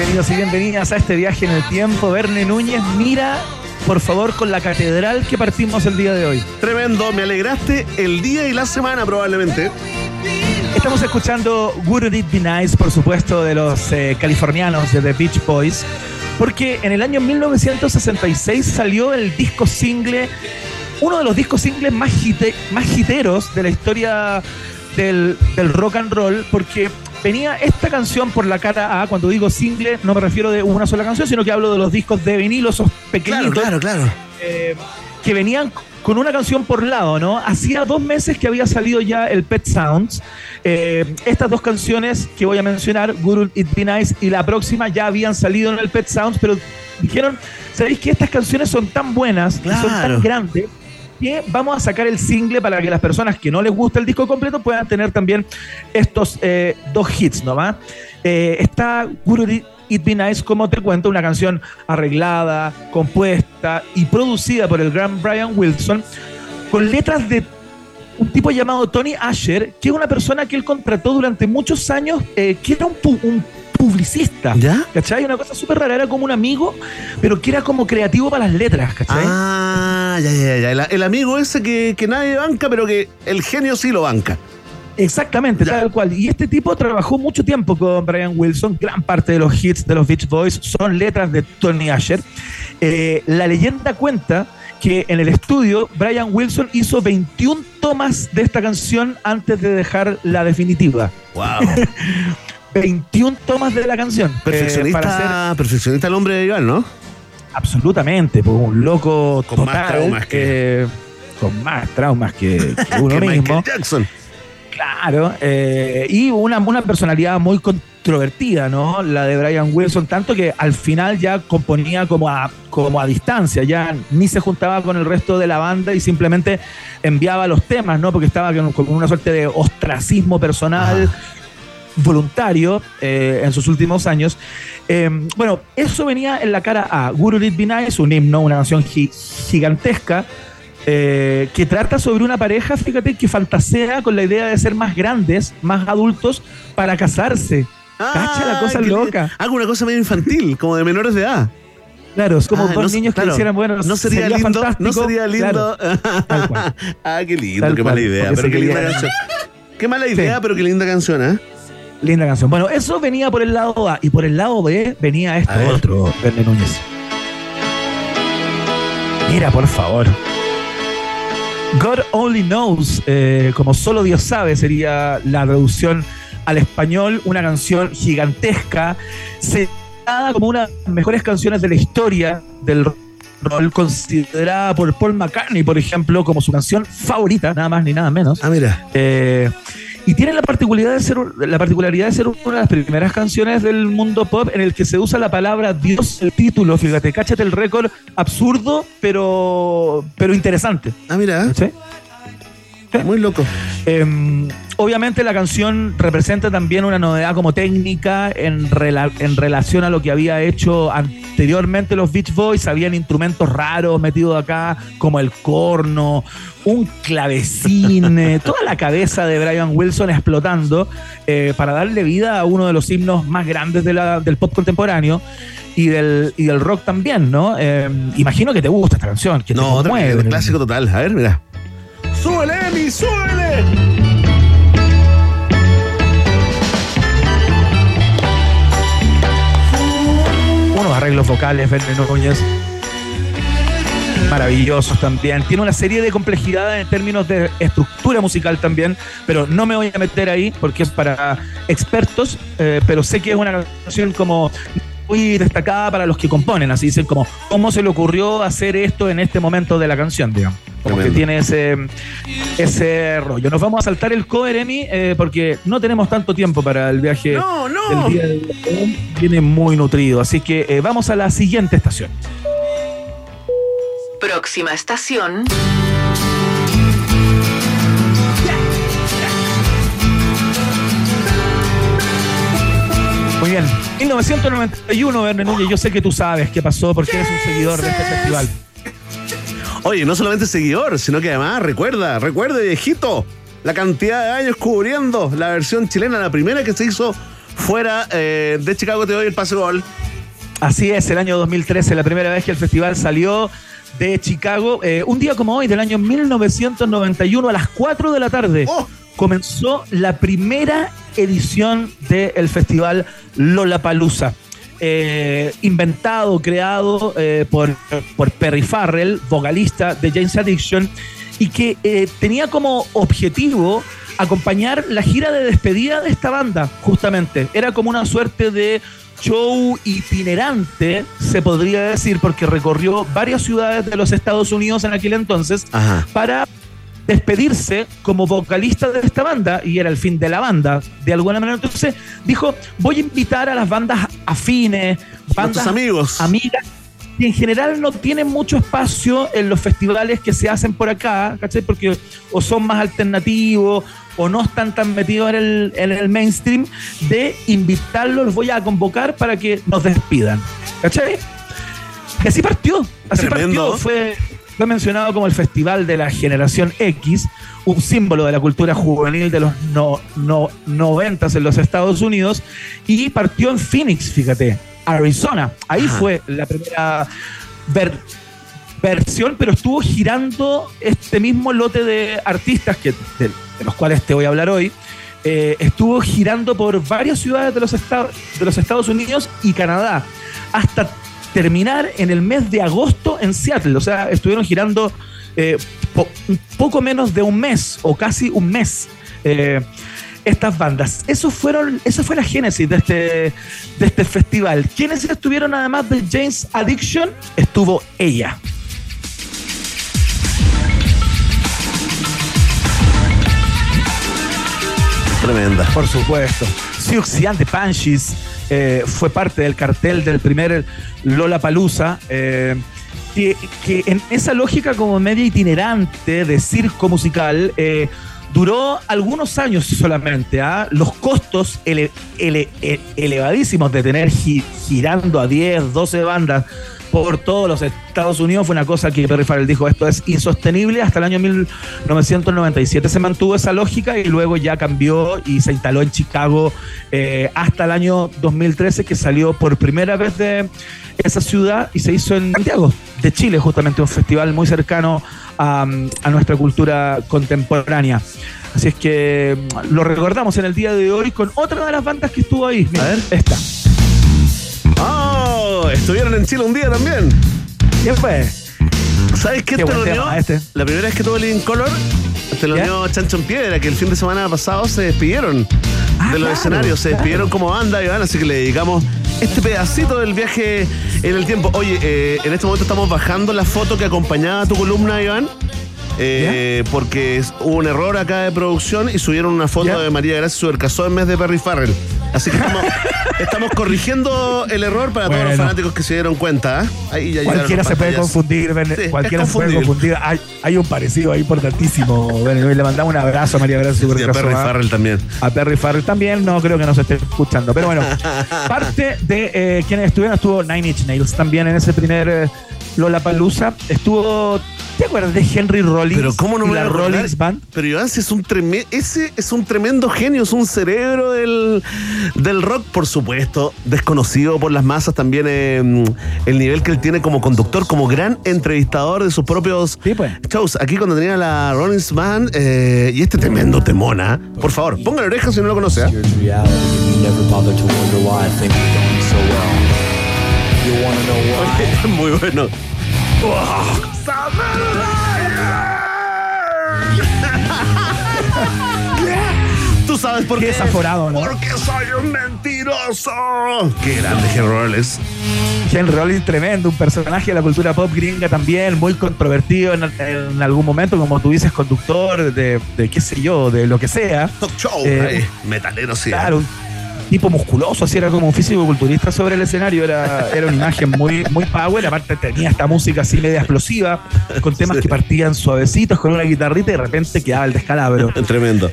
Bienvenidos y bienvenidas a este viaje en el tiempo. Verne Núñez, mira, por favor, con la catedral que partimos el día de hoy. Tremendo, me alegraste el día y la semana probablemente. Estamos escuchando Wouldn't It Be Nice, por supuesto, de los eh, californianos de The Beach Boys, porque en el año 1966 salió el disco single, uno de los discos singles más, hite- más hiteros de la historia del, del rock and roll, porque venía esta canción por la cara A, cuando digo single no me refiero de una sola canción, sino que hablo de los discos de vinilo, esos pequeñitos Claro, claro, claro. eh, que venían con una canción por lado, ¿no? Hacía dos meses que había salido ya el Pet Sounds. Eh, estas dos canciones que voy a mencionar, Guru It Be Nice y la próxima, ya habían salido en el Pet Sounds, pero dijeron, ¿sabéis que estas canciones son tan buenas y son Claro. tan grandes? Vamos a sacar el single para que las personas que no les gusta el disco completo puedan tener también estos eh, dos hits nomás. Eh, está Guru It Be Nice, como te cuento, una canción arreglada, compuesta y producida por el gran Brian Wilson, con letras de un tipo llamado Tony Asher, que es una persona que él contrató durante muchos años, eh, que era un publicista. ¿Ya? ¿Cachai? Una cosa súper rara, era como un amigo, pero que era como creativo para las letras, ¿cachai? Ah, ya, ya, ya. El, el amigo ese que, que nadie banca, pero que el genio sí lo banca. Exactamente, tal cual. Y este tipo trabajó mucho tiempo con Brian Wilson. Gran parte de los hits de los Beach Boys son letras de Tony Asher. Eh, la leyenda cuenta que en el estudio Brian Wilson hizo 21 tomas de esta canción antes de dejar la definitiva. Wow. 21 tomas de la canción. eh, Perfeccionista, para perfeccionista el hombre de Iván, ¿no? absolutamente, pues, un loco Con más traumas que- eh, con más traumas que, que uno Que mismo. Michael Jackson. Claro, eh, y una, una personalidad muy controvertida, ¿no? La de Brian Wilson, tanto que al final ya componía como a, como a distancia, ya ni se juntaba con el resto de la banda y simplemente enviaba los temas, ¿no? Porque estaba con, con una suerte de ostracismo personal. Voluntario eh, en sus últimos años. Eh, bueno, eso venía en la cara A. Guru It Be Nice, un himno, una canción gi- gigantesca eh, que trata sobre una pareja, fíjate, que fantasea con la idea de ser más grandes, más adultos, para casarse. Cacha la cosa loca. lindo. Hago una cosa medio infantil, como de menores de edad. Claro, es como Ah, dos no- niños claro, que hicieran, bueno, no sería, lindo, no fantástico. sería lindo. Claro, cual. ah, qué lindo, Tal qué mala idea, pero qué linda canción. Qué mala idea, pero qué linda canción, ¿eh? Linda canción. Bueno, eso venía por el lado A y por el lado B venía esto A otro, Verne Núñez. Mira, por favor. God Only Knows, eh, como solo Dios sabe, sería la traducción al español, una canción gigantesca. Se considerada como una de las mejores canciones de la historia del rol, considerada por Paul McCartney, por ejemplo, como su canción favorita, nada más ni nada menos. Ah, mira. Eh, y tiene la particularidad de ser la particularidad de ser una de las primeras canciones del mundo pop en el que se usa la palabra Dios el título, fíjate, cáchate el récord absurdo pero pero interesante. Ah, mira. ¿Sí? Muy loco. Eh, obviamente la canción representa también una novedad como técnica en, rela- en relación a lo que había hecho anteriormente los Beach Boys. Habían instrumentos raros metidos acá, como el corno, un clavecín, eh, toda la cabeza de Brian Wilson explotando eh, para darle vida a uno de los himnos más grandes de la- del pop contemporáneo. Y del, y del rock también, ¿no? Eh, imagino que te gusta esta canción, que te No, otra conmueve. clásico total. A ver, mira. ¡Súbele, Emi! ¡Súbele! Arreglos vocales, Verne Núñez. Maravillosos también. Tiene una serie de complejidades en términos de estructura musical también, pero no me voy a meter ahí porque es para expertos, eh, pero sé que es una canción como muy destacada para los que componen, así dicen como, ¿cómo se le ocurrió hacer esto en este momento de la canción, digamos? Como que tiene ese, ese rollo. Nos vamos a saltar el cover, Emi, eh, porque no tenemos tanto tiempo para el viaje No, no. del día de hoy. Viene muy nutrido, así que eh, vamos a la siguiente estación. Próxima estación. Muy bien. 1991, Verne Núñez, yo sé que tú sabes qué pasó porque eres un seguidor de este festival. Oye, no solamente seguidor, sino que además recuerda, recuerde, viejito, la cantidad de años cubriendo la versión chilena, la primera que se hizo fuera eh, de Chicago Te doy el pase gol. Así es, el año 2013, la primera vez que el festival salió de Chicago. Eh, un día como hoy, del año 1991, a las 4 de la tarde, comenzó la primera edición del festival Lollapalooza. Eh, inventado, creado eh, por, por Perry Farrell, vocalista de James Addiction, y que eh, tenía como objetivo acompañar la gira de despedida de esta banda, justamente. Era como una suerte de show itinerante, se podría decir, porque recorrió varias ciudades de los Estados Unidos en aquel entonces Ajá. para despedirse como vocalista de esta banda y era el fin de la banda de alguna manera entonces dijo voy a invitar a las bandas afines bandas amigos amigas que en general no tienen mucho espacio en los festivales que se hacen por acá ¿cachai? porque o son más alternativos o no están tan metidos en el, en el mainstream de invitarlos los voy a convocar para que nos despidan ¿cachai? y así partió así Tremendo. partió fue fue mencionado como el Festival de la Generación X, un símbolo de la cultura juvenil de los no, no, 90 en los Estados Unidos, y partió en Phoenix, fíjate, Arizona. Ahí Ajá. fue la primera ver- versión, pero estuvo girando este mismo lote de artistas que, de, de los cuales te voy a hablar hoy. eh, estuvo girando por varias ciudades de los, estados, de los Estados Unidos y Canadá, hasta terminar en el mes de agosto en Seattle. O sea, estuvieron girando eh, po- poco menos de un mes o casi un mes. eh, estas bandas. Eso fueron, esa fue la génesis de este, de este festival. ¿Quiénes estuvieron además de James Addiction? Estuvo ella. Tremenda. Por supuesto. Siouxsie and the Banshees eh, fue parte del cartel del primer Lola Palusa. que, que en esa lógica como media itinerante de circo musical eh, duró algunos años solamente. ¿ah? Los costos e- elevadísimos de tener gi- girando a 10, 12 bandas por todos los Estados Unidos fue una cosa que Perry Farrell dijo, esto es insostenible. Hasta el año 1997 se mantuvo esa lógica y luego ya cambió y se instaló en Chicago eh, hasta el año 2013 que salió por primera vez de esa ciudad y se hizo en Santiago de Chile, justamente un festival muy cercano a, a nuestra cultura contemporánea. Así es que lo recordamos en el día de hoy con otra de las bandas que estuvo ahí. Mira, esta. Estuvieron en Chile un día también. ¿Quién fue? ¿Sabes qué, Qué te reunió? tema este. La primera vez que tuve Living Color, te lo dio Chancho en Piedra, que el fin de semana pasado se despidieron Ah, de los claro, escenarios, se claro. despidieron como banda, Iván, así que le dedicamos este pedacito del viaje en el tiempo. Oye, eh, en este momento estamos bajando la foto que acompañaba tu columna, Iván. eh, porque hubo un error acá de producción y subieron una foto de María Gracia Supercasó en vez de Perry Farrell. Así que estamos, estamos corrigiendo el error para todos los fanáticos que se dieron cuenta. ¿eh? Ahí ya llegaron Cualquiera se puede confundir, Ben- Sí, cualquiera se puede confundir. Hay, hay un parecido ahí importantísimo. Ben, le mandamos un abrazo a María Gracia Y a Perry ¿ah? Farrell también. A Perry Farrell también, no creo que nos esté escuchando. Pero bueno, parte de eh, quienes estuvieron, estuvo Nine Inch Nails también en ese primer eh, Lollapalooza. Estuvo, ¿te acuerdas de Henry Rollins? Pero cómo no me la? Rollins Band? Pero Iván, si es un treme- ese es un tremendo genio, es un cerebro del, del rock, por supuesto, desconocido por las masas también eh, el nivel que él tiene como conductor, como gran entrevistador de sus propios pues. shows. Aquí cuando tenía la Rollins Band eh, y este tremendo temona, por favor, ponga la oreja si no lo conoce. Muy bueno. Tú sabes por qué. Qué desaforado, ¿no? Porque soy un mentiroso. Qué grande Henry Rollins. Henry Rollins, tremendo, un personaje de la cultura pop gringa también, muy controvertido en, en algún momento, como tú dices, conductor de, de qué sé yo, de lo que sea. Talk show. Eh, metalero, sí. Claro, un tipo musculoso, así era como un físico-culturista sobre el escenario, era, era una imagen muy, muy power, aparte tenía esta música así media explosiva, con temas que partían suavecitos, con una guitarrita y de repente quedaba el descalabro. Tremendo.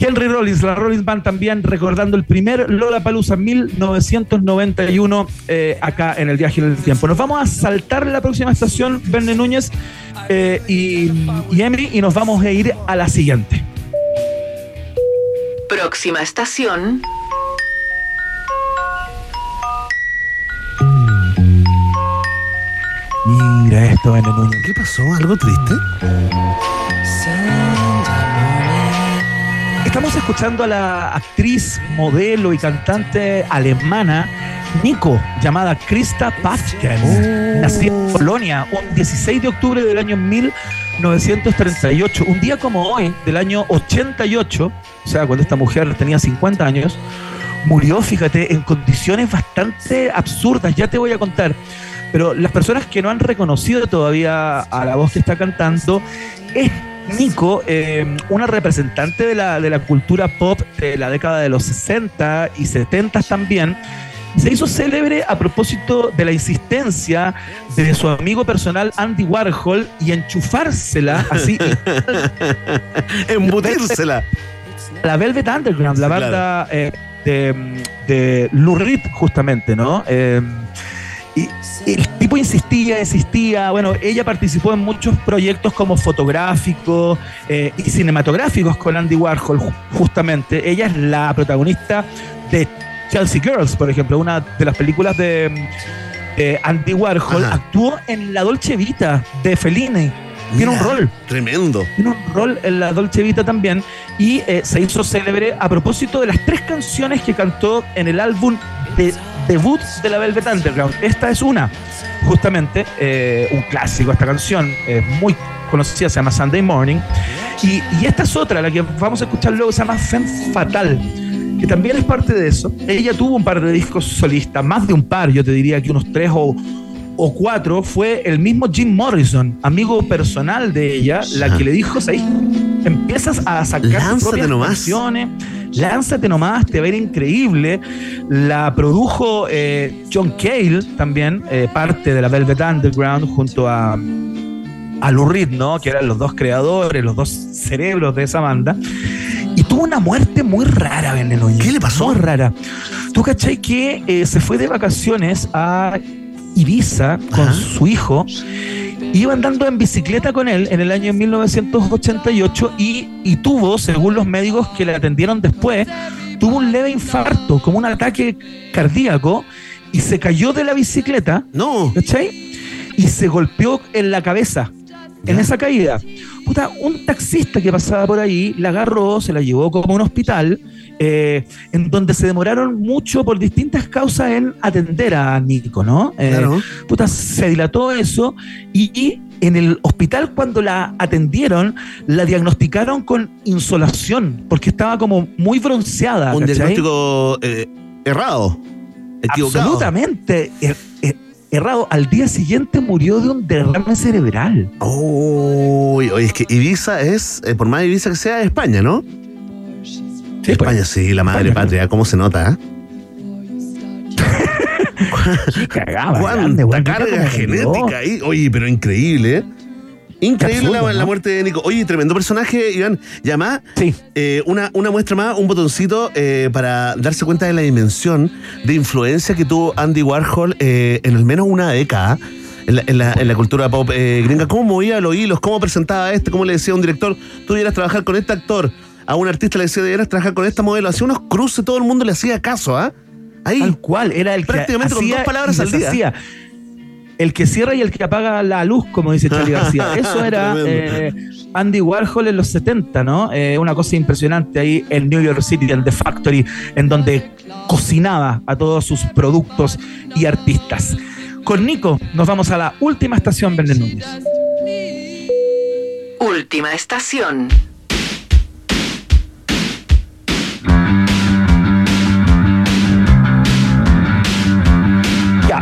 Henry Rollins, la Rollins Band también recordando el primer Lollapalooza 1991 eh, acá en el viaje en el tiempo. Nos vamos a saltar la próxima estación, Verne Núñez eh, y, y Emily, y nos vamos a ir a la siguiente. Próxima estación. Mira esto, Núñez. ¿Qué pasó? ¿Algo triste? Estamos escuchando a la actriz, modelo y cantante alemana Nico, llamada Krista Paffken, nacida en Polonia un 16 de octubre del año 1938, un día como hoy, del año 88, o sea, cuando esta mujer tenía 50 años, murió, fíjate, en condiciones bastante absurdas, ya te voy a contar. Pero las personas que no han reconocido todavía a la voz que está cantando es Nico, eh, una representante de la, de la cultura pop de la década de los 60 y 70 también, se hizo célebre a propósito de la insistencia de su amigo personal Andy Warhol y enchufársela así. Embutírsela. La Velvet Underground, la banda eh, de, de Lou Reed, justamente, ¿no? Eh, y el tipo insistía, insistía. Bueno, ella participó en muchos proyectos como fotográficos eh, y cinematográficos con Andy Warhol, ju- justamente. Ella es la protagonista de Chelsea Girls, por ejemplo, una de las películas de Andy Warhol. Ajá. Actuó en La Dolce Vita de Fellini. Tiene un Mira, rol Tremendo. tiene un rol en la Dolce Vita también y eh, se hizo célebre a propósito de las tres canciones que cantó en el álbum de debut de la Velvet Underground. Esta es una, justamente, eh, un clásico, esta canción, es muy conocida, se llama Sunday Morning. Y, y esta es otra, la que vamos a escuchar luego, se llama Femme Fatal, que también es parte de eso. Ella tuvo un par de discos solistas, más de un par, yo te diría que unos tres o, o cuatro, fue el mismo Jim Morrison, amigo personal de ella, la que le dijo, ¿sabes? Empiezas a sacar tus Lánzate propias nomás. canciones, lánzate nomás, te va a ir increíble. La produjo eh, John Cale también, eh, parte de la Velvet Underground, junto a, a Lou Reed, ¿no? Que eran los dos creadores, los dos cerebros de esa banda. Y tuvo una muerte muy rara, Núñez. ¿Qué le pasó? Muy rara. Tú cachai que eh, se fue de vacaciones a Ibiza con Ajá. su hijo. Iba andando en bicicleta con él en el año 1988 y, y tuvo, según los médicos que le atendieron después, tuvo un leve infarto, como un ataque cardíaco, y se cayó de la bicicleta, No. ¿cachai? Y se golpeó en la cabeza. en esa caída. Puta, un taxista que pasaba por ahí la agarró, se la llevó como a un hospital, eh, en donde se demoraron mucho por distintas causas en atender a Nico, ¿no? Eh, Claro. Puta, se dilató eso y, y en el hospital cuando la atendieron, la diagnosticaron con insolación, porque estaba como muy bronceada. Un ¿cachai? diagnóstico eh, errado, equivocado. Absolutamente er- er- errado. Al día siguiente murió de un derrame cerebral. Uy, oye, es que Ibiza es, por más Ibiza que sea, es España, ¿no? España, sí, la madre España, patria, cómo se nota, ¿eh? Cagaba, ¿Cuánta grande, carga genética ahí? Oye, pero increíble, ¿eh? Increíble la, absurdo, la ¿no? muerte de Nico. Oye, tremendo personaje, Iván. Y además, Sí. eh, una, una muestra más, un botoncito eh, para darse cuenta de la dimensión de influencia que tuvo Andy Warhol eh, en al menos una década. En la, en la- en la cultura pop eh, gringa, cómo movía los hilos, cómo presentaba a este, cómo le decía a un director, tú trabajar con este actor, a un artista le decía, debieras trabajar con esta modelo, hacía unos cruces, todo el mundo le hacía caso, ¿ah? Ahí, Tal cual, era el que prácticamente con dos palabras y al día. El que cierra y el que apaga la luz, como dice Charlie García. Eso era eh, Andy Warhol en los 70, ¿no? Eh, una cosa impresionante ahí en New York City, en The Factory, en donde cocinaba a todos sus productos y artistas. Con Nico nos vamos a la última estación, Verne Núñez. Última estación.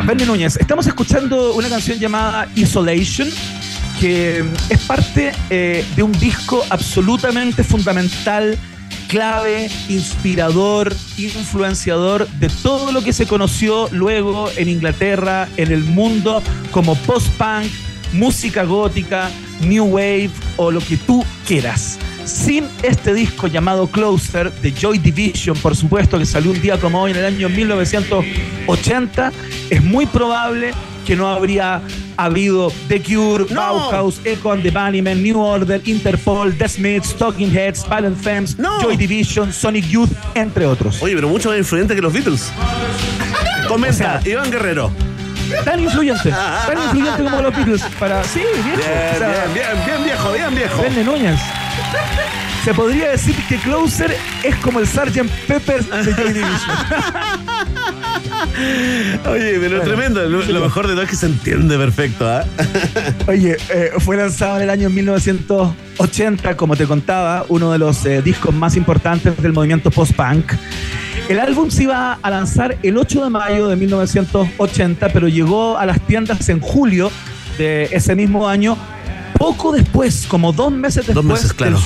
Verne Núñez, estamos escuchando una canción llamada Isolation, que es parte eh, de un disco absolutamente fundamental, clave, inspirador, influenciador de todo lo que se conoció luego en Inglaterra, en el mundo, como post-punk, música gótica, new wave o lo que tú quieras. Sin este disco llamado Closer de Joy Division, por supuesto, que salió un día como hoy en el año 1980, es muy probable que no habría habido The Cure, No. Bauhaus, Echo and the Bunnymen, New Order, Interpol, The Smiths, Talking Heads, Violent Femmes, No. Joy Division, Sonic Youth, entre otros. Oye, pero mucho más influyente que los Beatles. Comenta, O sea, Iván Guerrero. Tan influyente, tan influyente como los Beatles. Para, sí, viejo. Bien, o sea, bien, bien, bien viejo, bien viejo. Verne Núñez. Se podría decir que Closer es como el Sgt. Pepper de Joy Division. Oye, pero Bueno, tremendo. Lo, lo mejor de todo es que se entiende perfecto, ¿ah? Oye, eh, fue lanzado en el año 1980, como te contaba, uno de los eh, discos más importantes del movimiento post-punk. El álbum se iba a lanzar el 8 de mayo de 1980, pero llegó a las tiendas en julio de ese mismo año, poco después, como dos meses después meses, claro.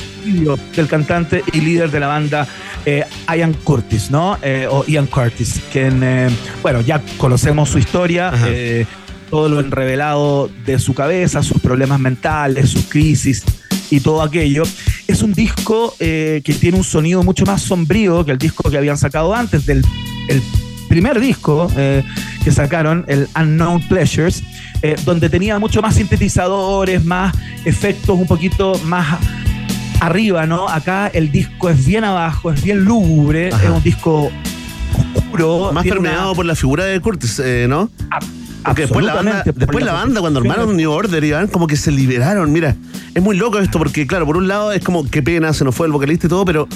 del cantante y líder de la banda eh, Ian Curtis, ¿no? Eh, o Ian Curtis, quien, eh, bueno, ya conocemos su historia, todo lo revelado de su cabeza, sus problemas mentales, sus crisis y todo aquello. Es un disco que tiene un sonido mucho más sombrío que el disco que habían sacado antes, del el primer disco que sacaron, el Unknown Pleasures, eh, donde tenía mucho más sintetizadores, más efectos un poquito más arriba, ¿no? Acá el disco es bien abajo, es bien lúgubre, Ajá. es un disco oscuro. Más una- permeado por la figura de Curtis, eh, ¿no? Porque después la banda, después la banda cuando armaron New Order, Iván, como que se liberaron. Mira, es muy loco esto porque, claro, por un lado es como qué pena, se nos fue el vocalista y todo, pero,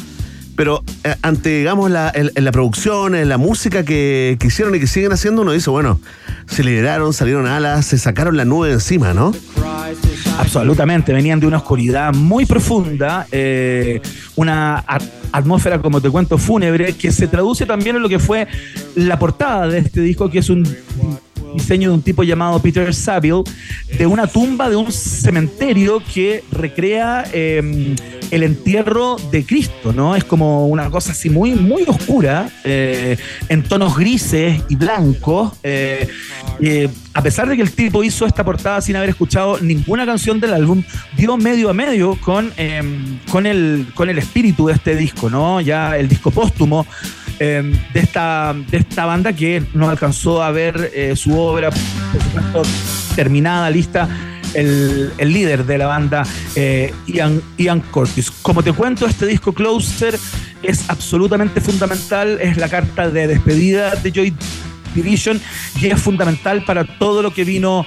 pero eh, ante, digamos, la, la producción, en la música que, que hicieron y que siguen haciendo, uno dice, bueno, se liberaron, salieron alas, se sacaron la nube encima, ¿no? Absolutamente, venían de una oscuridad muy profunda, eh, una at- atmósfera, como te cuento, fúnebre, que se traduce también en lo que fue la portada de este disco, que es un diseño de un tipo llamado Peter Saville, de una tumba de un cementerio que recrea eh, el entierro de Cristo, ¿no? Es como una cosa así muy, muy oscura, eh, en tonos grises y blancos. eh, eh, a pesar de que el tipo hizo esta portada sin haber escuchado ninguna canción del álbum, dio medio a medio con, eh, con, el, con el espíritu de este disco, ¿no? Ya el disco póstumo eh, de, esta, de esta banda que no alcanzó a ver eh, su obra, terminada, lista. El, el líder de la banda, eh, Ian, Ian Curtis. Como te cuento, este disco Closer es absolutamente fundamental, es la carta de despedida de Joy Division y es fundamental para todo lo que vino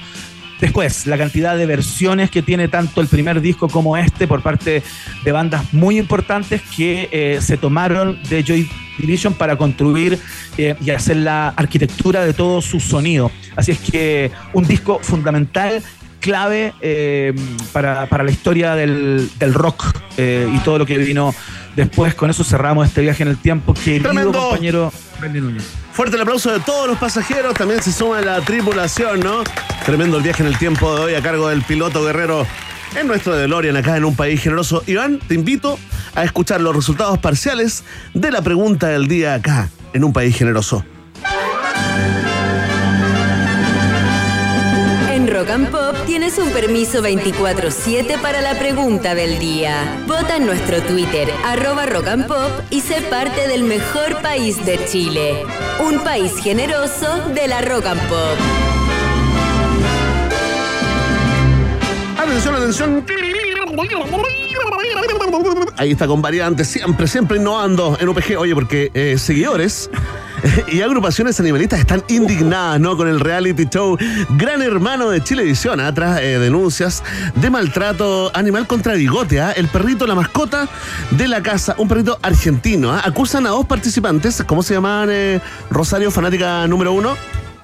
Después, la cantidad de versiones que tiene tanto el primer disco como este por parte de bandas muy importantes que eh, se tomaron de Joy Division para construir eh, y hacer la arquitectura de todo su sonido. Así es que un disco fundamental clave eh, para, para la historia del, del rock y todo lo que vino después. Con eso cerramos este viaje en el tiempo. Querido Tremendo. compañero Núñez. Fuerte el aplauso de todos los pasajeros, también se suma la tripulación, ¿no? Tremendo el viaje en el tiempo de hoy a cargo del piloto guerrero en nuestro DeLorean acá en un país generoso. Iván, te invito a escuchar los resultados parciales de la pregunta del día acá en un país generoso. Rock and Pop tienes un permiso 24-7 para la pregunta del día. Vota en nuestro Twitter, arroba Rock and Pop, y sé parte del mejor país de Chile. Un país generoso de la Rock and Pop. Atención, atención. Ahí está con variantes, siempre, siempre innovando en UPG. Oye, porque eh, seguidores y agrupaciones animalistas están indignadas, ¿no? Con el reality show Gran Hermano de Chilevisión, ¿ah? tras eh, denuncias de maltrato animal contra Bigote, ¿ah? el perrito, la mascota de la casa, un perrito argentino. ¿ah? Acusan a dos participantes, ¿cómo se llaman? eh, Rosario, fanática número uno.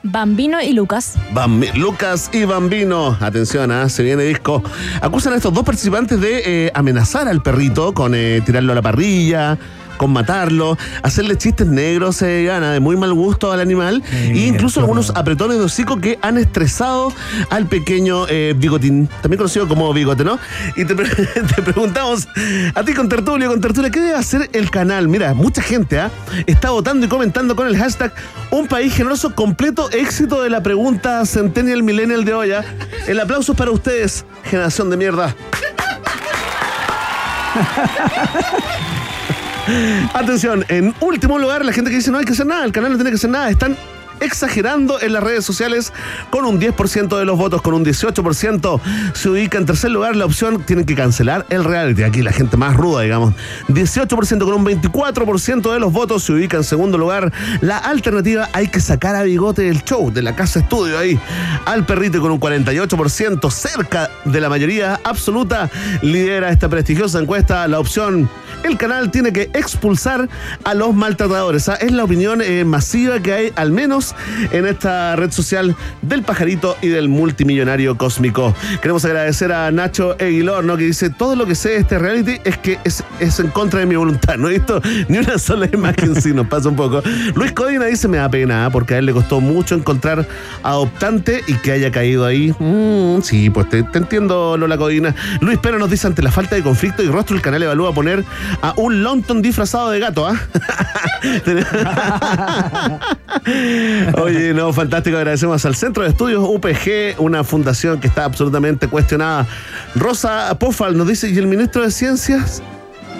Bambino y Lucas. Bambi- Lucas y Bambino, atención, ¿ah? se viene disco. Acusan a estos dos participantes de eh, amenazar al perrito con eh, tirarlo a la parrilla, con matarlo, hacerle chistes negros, eh, gana, de muy mal gusto al animal, e incluso algunos apretones de hocico que han estresado al pequeño eh, bigotín, también conocido como bigote, ¿no? Y te, pre- te preguntamos a ti con tertulio, con tertulia, ¿qué debe hacer el canal? Mira, mucha gente ¿ah? está votando y comentando con el hashtag Un País Generoso, completo éxito de la pregunta Centennial Millennial de hoy. ¿ah? El aplauso es para ustedes, generación de mierda. Atención, en último lugar, la gente que dice no hay que hacer nada, el canal no tiene que hacer nada, están exagerando en las redes sociales con un 10% de los votos, con un 18% se ubica en tercer lugar la opción tienen que cancelar el reality, aquí la gente más ruda, digamos. 18% con un 24% de los votos se ubica en segundo lugar la alternativa hay que sacar a Bigote del show, de la casa estudio ahí, al perrito con un 48% cerca de la mayoría absoluta lidera esta prestigiosa encuesta la opción el canal tiene que expulsar a los maltratadores. ¿ah? Es la opinión eh, masiva que hay, al menos en esta red social del pajarito y del multimillonario cósmico. Queremos agradecer a Nacho Aguilar, ¿no? que dice: Todo lo que sé de este reality es que es, es en contra de mi voluntad. No he visto ni una sola imagen, si nos pasa un poco. Luis Codina dice: Me da pena, ¿ah? porque a él le costó mucho encontrar adoptante y que haya caído ahí. Mm, sí, pues te, entiendo, Lola Codina. Luis Pero nos dice: Ante la falta de conflicto y rostro, el canal evalúa poner a un Longton disfrazado de gato, ¿ah? Oye, no, fantástico. Agradecemos al Centro de Estudios UPG, una fundación que está absolutamente cuestionada. Rosa Pofal nos dice, ¿y el ministro de Ciencias?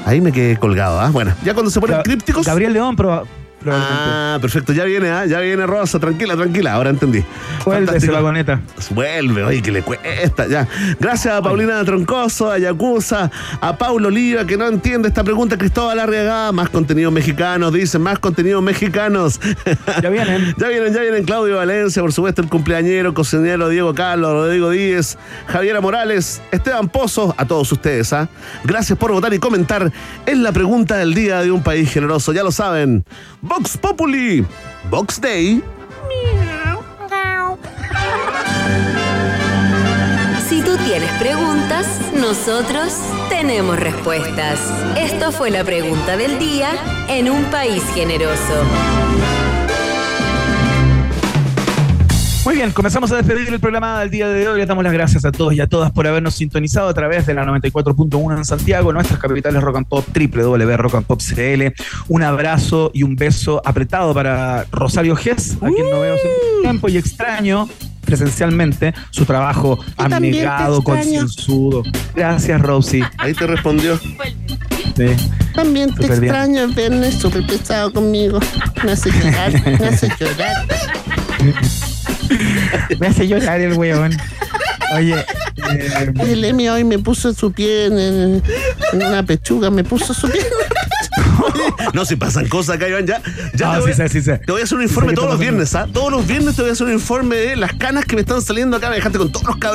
Ahí me quedé colgado, ¿ah? Bueno, ya cuando se ponen crípticos. Gabriel León, pero. Ah, perfecto, ya viene, ¿ah? ya viene Rosa, tranquila, tranquila, ahora entendí. Vuelve vagoneta. Vuelve, oye, que le cuesta, ya. Gracias a Paulina Troncoso, a Yacuza, a Paulo Oliva, que no entiende esta pregunta, Cristóbal Arriagada, más contenido mexicano, dicen, más contenidos mexicanos. Ya vienen. ya vienen, ya vienen Claudio Valencia, por supuesto, el cumpleañero, cocinero Diego Carlos, Rodrigo Díez, Javiera Morales, Esteban Pozo, a todos ustedes, ¿ah? Gracias por votar y comentar. Es la pregunta del día de un país generoso, ya lo saben. Vox Populi, Vox Day. Si tú tienes preguntas, nosotros tenemos respuestas. Esto fue la pregunta del día en un país generoso. Muy bien, comenzamos a despedir el programa del día de hoy. Le damos las gracias a todos y a todas por habernos sintonizado a través de la 94.1 en Santiago, nuestras capitales Rock and Pop, www.rockandpop.cl. Un abrazo y un beso apretado para Rosario Gess, a quien no veo hace mucho tiempo y extraño presencialmente su trabajo abnegado, concienzudo. Gracias, Rosie. Ahí te respondió. Sí. También te bien. extraño, el viernes súper pesado conmigo. Me hace llorar, me hace llorar. Me hace llorar el weón. Oye, eh, el Emi hoy me puso su pie en, en una pechuga, me puso su pie. No, si pasan cosas acá, Iván, ya. ya te, voy, sí sé, sí sé. te voy a hacer un informe todos los viernes, ¿ah? Todos los viernes te voy a hacer un informe de las canas que me están saliendo acá. Me dejaste con todos los cabros